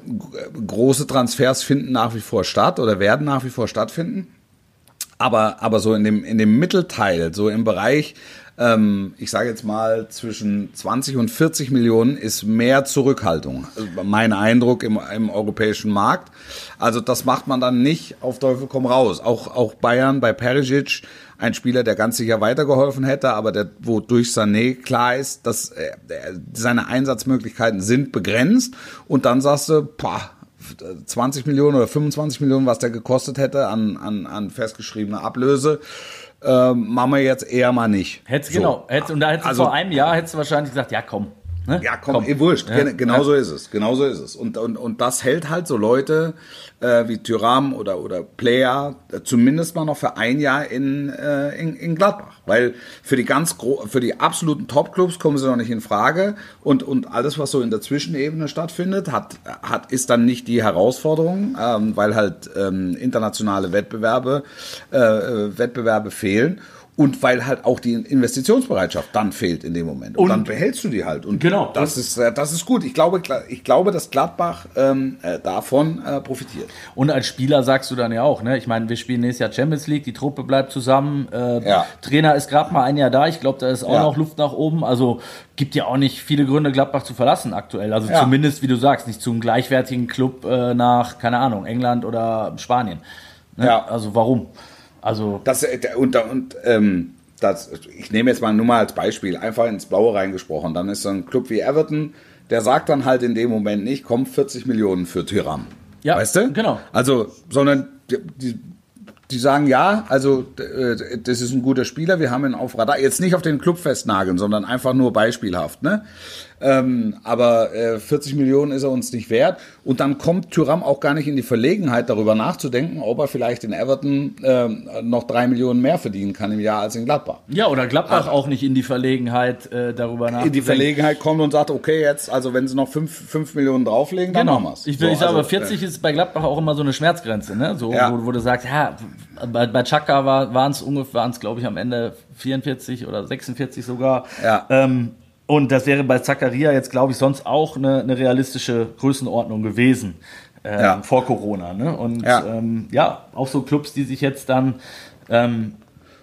große Transfers finden nach wie vor statt oder werden nach wie vor stattfinden. Aber, aber so in dem, in dem Mittelteil, so im Bereich, ähm, ich sage jetzt mal, zwischen 20 und 40 Millionen ist mehr Zurückhaltung. Mein Eindruck im, im europäischen Markt. Also das macht man dann nicht auf Teufel komm raus. Auch, auch Bayern bei Perisic, ein Spieler, der ganz sicher weitergeholfen hätte, aber der, wo durch Sané klar ist, dass äh, seine Einsatzmöglichkeiten sind begrenzt. Und dann sagst du, pah, 20 Millionen oder 25 Millionen, was der gekostet hätte an, an, an festgeschriebene Ablöse, ähm, machen wir jetzt eher mal nicht. Hättest, So. genau, hättest, und da hättest Also- du vor einem Jahr hättest du wahrscheinlich gesagt, ja komm. Ne? Ja, komm, eh, wurscht. Ja. Gen- Genau so ist es. Genau so ist es. Und, und, und das hält halt so Leute äh, wie Tyram oder, oder Player äh, zumindest mal noch für ein Jahr in, äh, in, in Gladbach. Weil für die ganz gro für die absoluten Top-Clubs kommen sie noch nicht in Frage. Und, und alles, was so in der Zwischenebene stattfindet, hat, hat, ist dann nicht die Herausforderung, ähm, weil halt ähm, internationale Wettbewerbe, äh, äh, Wettbewerbe fehlen. Und weil halt auch die Investitionsbereitschaft dann fehlt in dem Moment. Und, Und- dann behältst du die halt. Und Genau. das ist, äh, das ist gut. Ich glaube, Gla- ich glaube dass Gladbach ähm, äh, davon äh, profitiert. Und als Spieler sagst du dann ja auch, ne? Ich meine, wir spielen nächstes Jahr Champions League, die Truppe bleibt zusammen. Äh, Ja. Trainer ist gerade mal ein Jahr da. Ich glaube, da ist auch Ja. noch Luft nach oben. Also gibt ja auch nicht viele Gründe, Gladbach zu verlassen aktuell. Also Ja. zumindest, wie du sagst, nicht zum gleichwertigen Club äh, nach, keine Ahnung, England oder Spanien. Ne? Ja. Also warum? Also Das, äh, der- und, und ähm, das, ich nehme jetzt mal nur mal als Beispiel, einfach ins Blaue reingesprochen. Dann ist so ein Club wie Everton, der sagt dann halt in dem Moment nicht, komm, 40 Millionen für Tyram. Ja, weißt du? genau. Also, sondern die, die, die sagen, ja, also äh, das ist ein guter Spieler, wir haben ihn auf Radar. Jetzt nicht auf den Club festnageln, sondern einfach nur beispielhaft. Ne? Ähm, aber äh, 40 Millionen ist er uns nicht wert. Und dann kommt Tyram auch gar nicht in die Verlegenheit, darüber nachzudenken, ob er vielleicht in Everton ähm, noch drei Millionen mehr verdienen kann im Jahr als in Gladbach. ja, oder Gladbach auch nicht in die Verlegenheit äh, darüber nachzudenken. In die Verlegenheit kommt und sagt, okay, jetzt, also wenn sie noch 5 fünf, fünf Millionen drauflegen, dann Genau. machen wir's. Ich, will, So, ich sage, also, aber 40 ist bei Gladbach auch immer so eine Schmerzgrenze, ne? So, Ja. wo, wo du sagst, ja, bei, bei Chaka war, waren es ungefähr, waren es glaube ich am Ende 44 oder 46 sogar. Ja. Ähm, und das wäre bei Zakaria jetzt, glaube ich, sonst auch eine, eine realistische Größenordnung gewesen. Ähm, Ja. Vor Corona. Ne? Und Ja. Ähm, ja, auch so Clubs, die sich jetzt dann ähm,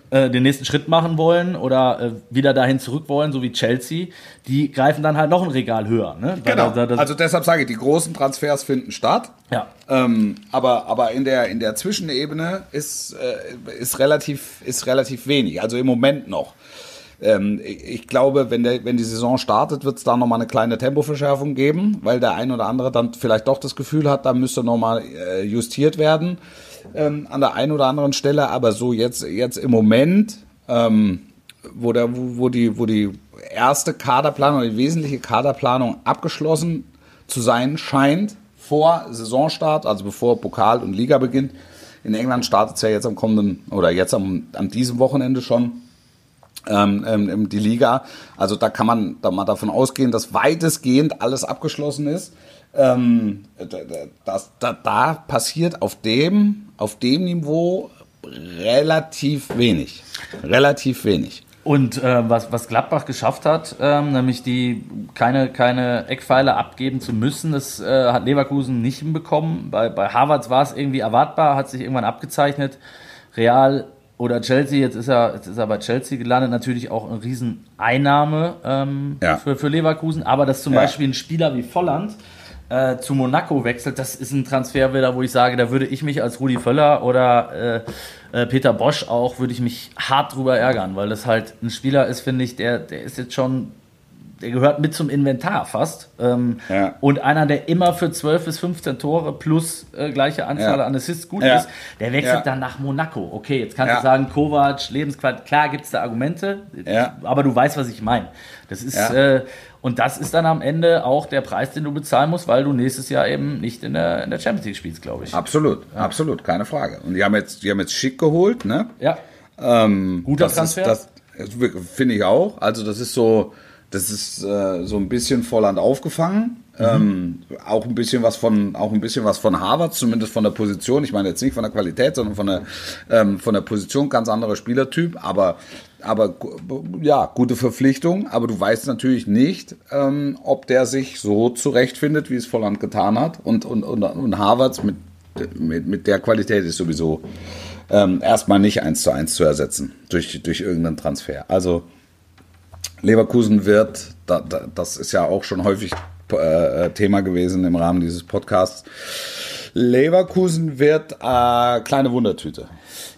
äh, den nächsten Schritt machen wollen oder äh, wieder dahin zurück wollen, so wie Chelsea, die greifen dann halt noch ein Regal höher. Ne? Genau. da- da- also deshalb sage ich, die großen Transfers finden statt. ja. Ähm, aber aber in, der, in der Zwischenebene ist, äh, ist, relativ, ist relativ wenig, also im Moment noch. Ähm, ich glaube, wenn, der, wenn die Saison startet, wird es da nochmal eine kleine Tempoverschärfung geben, weil der ein oder andere dann vielleicht doch das Gefühl hat, da müsste nochmal äh, justiert werden ähm, an der einen oder anderen Stelle. Aber so jetzt, jetzt im Moment, ähm, wo, der, wo, wo, die, wo die erste Kaderplanung, die wesentliche Kaderplanung abgeschlossen zu sein scheint, vor Saisonstart, also bevor Pokal und Liga beginnt. In England startet es ja jetzt am kommenden oder jetzt am, an diesem Wochenende schon ähm, ähm, die Liga. Also da kann man da mal davon ausgehen, dass weitestgehend alles abgeschlossen ist. Ähm, das, da, da passiert auf dem, auf dem Niveau relativ wenig. Relativ wenig. Und äh, was, was Gladbach geschafft hat, ähm, nämlich die keine, keine Eckpfeile abgeben zu müssen, das äh, hat Leverkusen nicht hinbekommen. Bei, bei Harvards war es irgendwie erwartbar, hat sich irgendwann abgezeichnet. Real oder Chelsea, jetzt ist er, jetzt ist er bei Chelsea gelandet, natürlich auch eine Rieseneinnahme ähm, ja. für, für Leverkusen. Aber dass zum ja. Beispiel ein Spieler wie Volland äh, zu Monaco wechselt, das ist ein Transfer wieder, wo ich sage, da würde ich mich als Rudi Völler oder äh, äh, Peter Bosch auch, würde ich mich hart drüber ärgern, weil das halt ein Spieler ist, finde ich, der, der ist jetzt schon der gehört mit zum Inventar fast. Ähm, ja. Und einer, der immer für 12 bis 15 Tore plus äh, gleiche Anzahl ja. an Assists gut ja. ist, der wechselt dann nach Monaco. Okay, jetzt kannst du sagen, Kovac, Lebensqualität, klar gibt es da Argumente, aber du weißt, was ich meine. Das ist, äh, und das ist dann am Ende auch der Preis, den du bezahlen musst, weil du nächstes Jahr eben nicht in der, in der Champions League spielst, glaube ich. Absolut, absolut, keine Frage. Und die haben jetzt, die haben jetzt schick geholt, ne? Ja. Ähm, Guter Transfer. Ist, das finde ich auch. Also das ist so, das ist äh, so ein bisschen Volland aufgefangen. Mhm. Ähm, auch ein bisschen was von, auch ein bisschen was von Harvard, zumindest von der Position. Ich meine jetzt nicht von der Qualität, sondern von der, ähm, von der Position, ganz anderer Spielertyp. Aber, aber ja, gute Verpflichtung. Aber du weißt natürlich nicht, ähm, ob der sich so zurechtfindet, wie es Volland getan hat. Und, und, und, und Harvards mit, mit, mit der Qualität ist sowieso ähm, erstmal nicht eins zu eins zu ersetzen durch, durch irgendeinen Transfer. Also Leverkusen wird, da, da, das ist ja auch schon häufig äh, Thema gewesen im Rahmen dieses Podcasts. Leverkusen wird äh, kleine Wundertüte.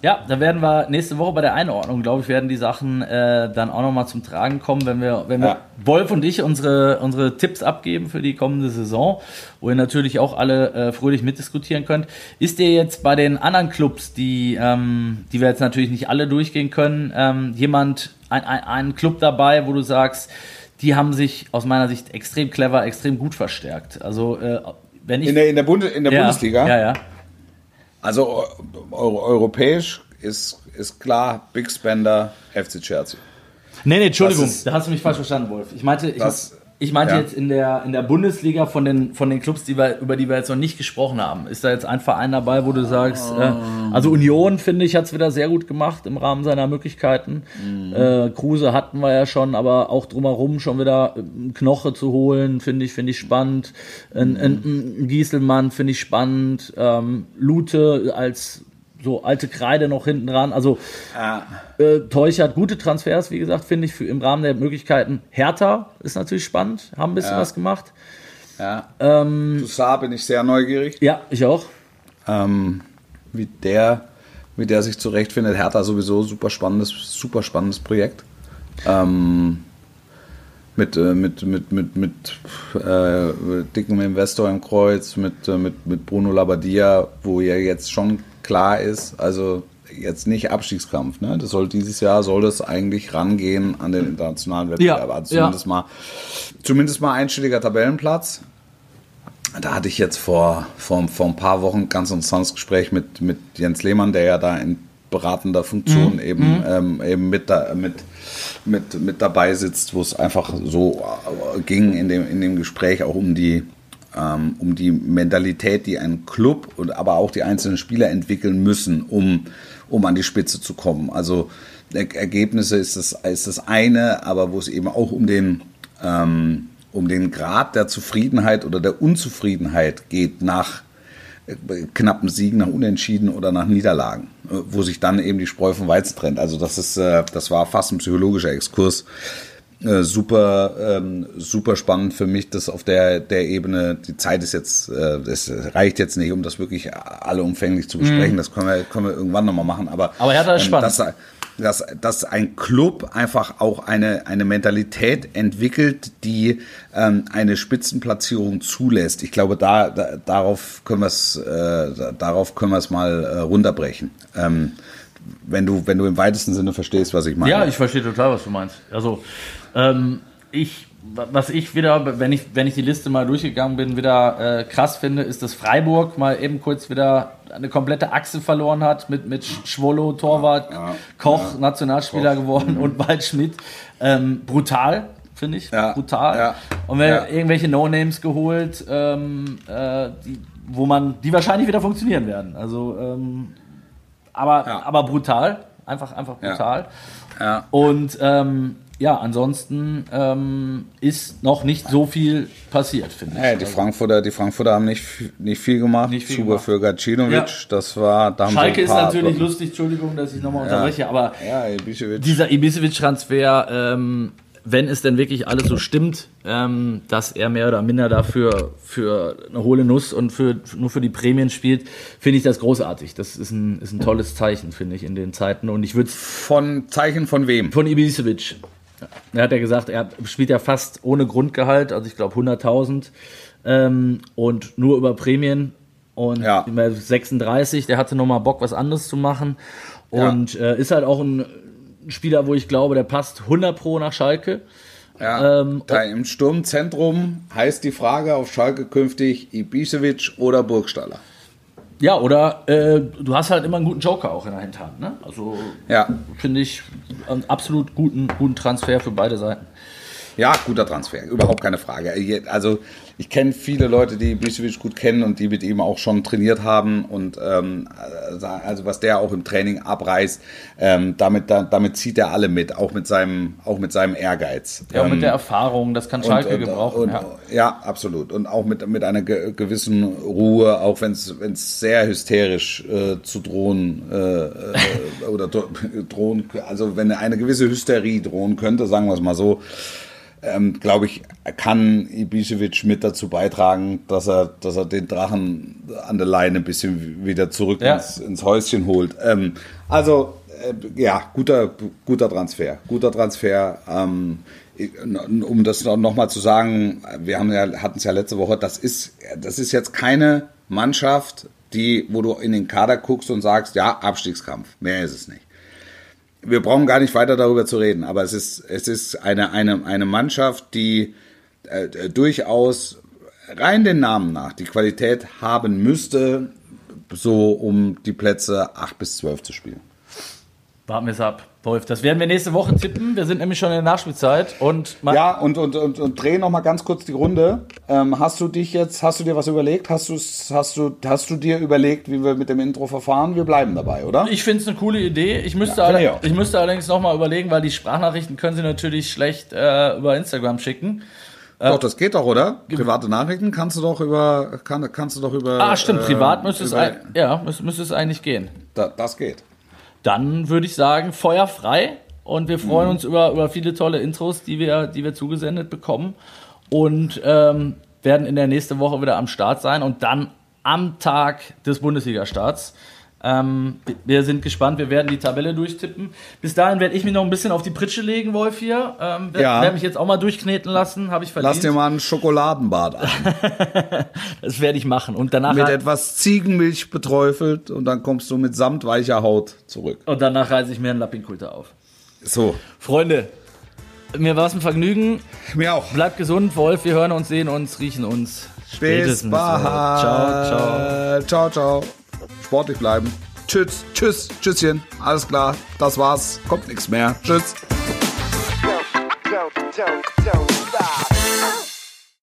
Ja, da werden wir nächste Woche bei der Einordnung, glaube ich, werden die Sachen äh, dann auch nochmal zum Tragen kommen, wenn wir, wenn wir ja. Wolf und ich unsere, unsere Tipps abgeben für die kommende Saison, wo ihr natürlich auch alle äh, fröhlich mitdiskutieren könnt. Ist dir jetzt bei den anderen Clubs, die, ähm, die wir jetzt natürlich nicht alle durchgehen können, ähm, jemand, ein, ein, ein Club dabei, wo du sagst, die haben sich aus meiner Sicht extrem clever, extrem gut verstärkt. Also äh, wenn ich in der, in der, Bunde, in der ja, Bundesliga. Ja, ja. Also euro, europäisch ist, ist klar Big Spender FC Chelsea. Nee, nee, Entschuldigung, ist, da hast du mich falsch verstanden, Wolf. Ich meinte, ich, das, ich meinte ja. jetzt in der, in der Bundesliga von den, von den Clubs, die wir, über die wir jetzt noch nicht gesprochen haben. Ist da jetzt ein Verein dabei, wo du sagst, äh, also Union, finde ich, hat es wieder sehr gut gemacht im Rahmen seiner Möglichkeiten. Mhm. Äh, Kruse hatten wir ja schon, aber auch drumherum schon wieder äh, Knoche zu holen, finde ich, finde ich spannend. Ein, ein, ein Gieselmann finde ich spannend. Ähm, Lute als so alte Kreide noch hinten dran. Also ah. äh, Teuch hat gute Transfers, wie gesagt, finde ich, für, im Rahmen der Möglichkeiten. Hertha ist natürlich spannend, haben ein bisschen ja. was gemacht. Ja. Ähm, Toussaint bin ich sehr neugierig. Ja, ich auch. Ähm, wie der, wie der sich zurechtfindet. Hertha sowieso super spannendes, super spannendes Projekt. Ähm, mit, äh, mit, mit, mit, mit äh, dickem Investor im Kreuz, mit, äh, mit, mit Bruno Labbadia, wo ja jetzt schon klar ist, also jetzt nicht Abstiegskampf, ne? Das soll dieses Jahr soll das eigentlich rangehen an den internationalen Wettbewerb. Ja, also zumindest ja. mal zumindest mal einstelliger Tabellenplatz. Da hatte ich jetzt vor, vor, vor ein paar Wochen ganz interessantes Gespräch mit, mit Jens Lehmann, der ja da in beratender Funktion mhm. eben, mhm. ähm, eben mit, da, mit, mit, mit dabei sitzt, wo es einfach so äh, ging in dem, in dem Gespräch auch um die, ähm, um die Mentalität, die ein Club und aber auch die einzelnen Spieler entwickeln müssen, um, um an die Spitze zu kommen. Also Ergebnisse ist das, ist das eine, aber wo es eben auch um den, ähm, um den Grad der Zufriedenheit oder der Unzufriedenheit geht nach äh, knappen Siegen, nach Unentschieden oder nach Niederlagen, äh, wo sich dann eben die Spreu vom Weizen trennt. Also das ist, äh, das war fast ein psychologischer Exkurs äh, super, ähm, super spannend für mich, dass auf der, der Ebene, die Zeit ist jetzt, äh, es reicht jetzt nicht, um das wirklich alle umfänglich zu besprechen. Mhm. Das können wir, können wir irgendwann nochmal machen. Aber, aber Hertha ist ähm, spannend. Das, dass, dass ein Club einfach auch eine, eine Mentalität entwickelt, die ähm, eine Spitzenplatzierung zulässt. Ich glaube, da, da darauf können wir es äh, darauf können wir es mal äh, runterbrechen. Ähm, wenn du, wenn du im weitesten Sinne verstehst, was ich meine. Ja, ich verstehe total, was du meinst. Also, ähm, ich, was ich wieder, wenn ich, wenn ich die Liste mal durchgegangen bin, wieder äh, krass finde, ist, dass Freiburg mal eben kurz wieder eine komplette Achse verloren hat mit, mit Schwolo, Torwart, Ja, Koch, ja. Nationalspieler Koch. geworden und Waldschmidt. Ähm, brutal, finde ich. Ja, Brutal. ja, und ja. irgendwelche No-Names geholt, ähm, äh, die, wo man, die wahrscheinlich wieder funktionieren werden. Also, ähm, aber, Ja. aber brutal. Einfach, einfach Ja. brutal. Ja. Und ähm, ja, ansonsten ähm, ist noch nicht so viel passiert, finde ich. Ja, die Frankfurter, die Frankfurter haben nicht, nicht viel gemacht. Nicht viel Super gemacht. für Gacinovic. Ja. Das war, da Schalke ist natürlich lustig, Entschuldigung, dass ich nochmal unterbreche, aber Ja, Ibišević. dieser Ibisevic-Transfer, ähm, wenn es denn wirklich alles so stimmt, ähm, dass er mehr oder minder dafür für eine hohle Nuss und für, nur für die Prämien spielt, finde ich das großartig. Das ist ein, ist ein tolles Zeichen, finde ich, in den Zeiten. Und ich würde es Von Zeichen von wem? von Ibisevic. Er hat ja gesagt, er spielt ja fast ohne Grundgehalt, also ich glaube 100.000 ähm, und nur über Prämien. Und Ja. immer 36, der hatte nochmal Bock, was anderes zu machen. Und äh, ist halt auch ein Spieler, wo ich glaube, der passt 100 Pro nach Schalke. Ja, Ähm, da im Sturmzentrum heißt die Frage auf Schalke künftig Ibišević oder Burgstaller. Ja, oder äh, du hast halt immer einen guten Joker auch in der Hinterhand. Ne? Also Ja, finde ich einen absolut guten, guten Transfer für beide Seiten. ja, guter Transfer, überhaupt keine Frage. Also ich kenne viele Leute, die Ibišević gut kennen und die mit ihm auch schon trainiert haben und ähm, also was der auch im Training abreißt, ähm, damit, da, damit zieht er alle mit, auch mit seinem, auch mit seinem Ehrgeiz. Ja, und Ähm, mit der Erfahrung, das kann Schalke gebrauchen. Und, ja. ja. absolut. Und auch mit, mit einer ge gewissen Ruhe, auch wenn es sehr hysterisch äh, zu drohen äh, äh, oder dro drohen, also wenn eine gewisse Hysterie drohen könnte, sagen wir es mal so, ähm, glaube ich, kann Ibišević mit dazu beitragen, dass er, dass er den Drachen an der Leine ein bisschen wieder zurück Ja. ins, ins Häuschen holt. Ähm, also, äh, ja, guter, guter Transfer. Guter Transfer. Ähm, um das nochmal zu sagen, wir haben ja, hatten es ja letzte Woche, das ist, das ist jetzt keine Mannschaft, die, wo du in den Kader guckst und sagst, ja, Abstiegskampf. Mehr ist es nicht wir brauchen gar nicht weiter darüber zu reden, aber es ist, es ist eine, eine, eine Mannschaft, die äh, äh, durchaus rein den Namen nach die Qualität haben müsste, so um die Plätze 8 bis 12 zu spielen. Warten wir es ab, Wolf. Das werden wir nächste Woche tippen. Wir sind nämlich schon in der Nachspielzeit. Und Ja, und, und, und, und dreh noch mal ganz kurz die Runde. Ähm, hast du dich jetzt, hast du dir was überlegt? Hast, du's- hast, du, hast du dir überlegt, wie wir mit dem Intro verfahren? Wir bleiben dabei, oder? Ich finde es eine coole Idee. Ich müsste, Ja, alle, ich ich müsste allerdings nochmal überlegen, weil die Sprachnachrichten können Sie natürlich schlecht äh, über Instagram schicken. doch, das geht doch, oder? Private Nachrichten kannst du doch über, kann, kannst du doch über. Ah, stimmt. äh, Privat müsste es, ein, ja, müsste, müsste es eigentlich gehen. Da, das geht. Dann würde ich sagen, Feuer frei. Und wir Mhm. freuen uns über, über viele tolle Intros, die wir, die wir zugesendet bekommen. Und ähm, werden in der nächsten Woche wieder am Start sein. Und dann am Tag des Bundesliga-Starts. Ähm, wir sind gespannt, wir werden die Tabelle durchtippen. Bis dahin werde ich mich noch ein bisschen auf die Pritsche legen, Wolf hier. Ähm, werde Ja. werd mich jetzt auch mal durchkneten lassen, habe ich verdient. Lass dir mal ein Schokoladenbad an. das werde ich machen. Und danach, mit etwas Ziegenmilch beträufelt und dann kommst du mit samtweicher Haut zurück. und danach reiße ich mir einen Lappinkulter auf. So, Freunde, mir war es ein Vergnügen. mir auch. Bleibt gesund, Wolf. Wir hören uns, sehen uns, riechen uns. Bis Spätestens. bald. Ciao, ciao. Ciao, ciao. Sportlich bleiben. Tschüss, tschüss, tschüsschen. Alles klar, das war's. Kommt nichts mehr. Tschüss. don't, don't, don't.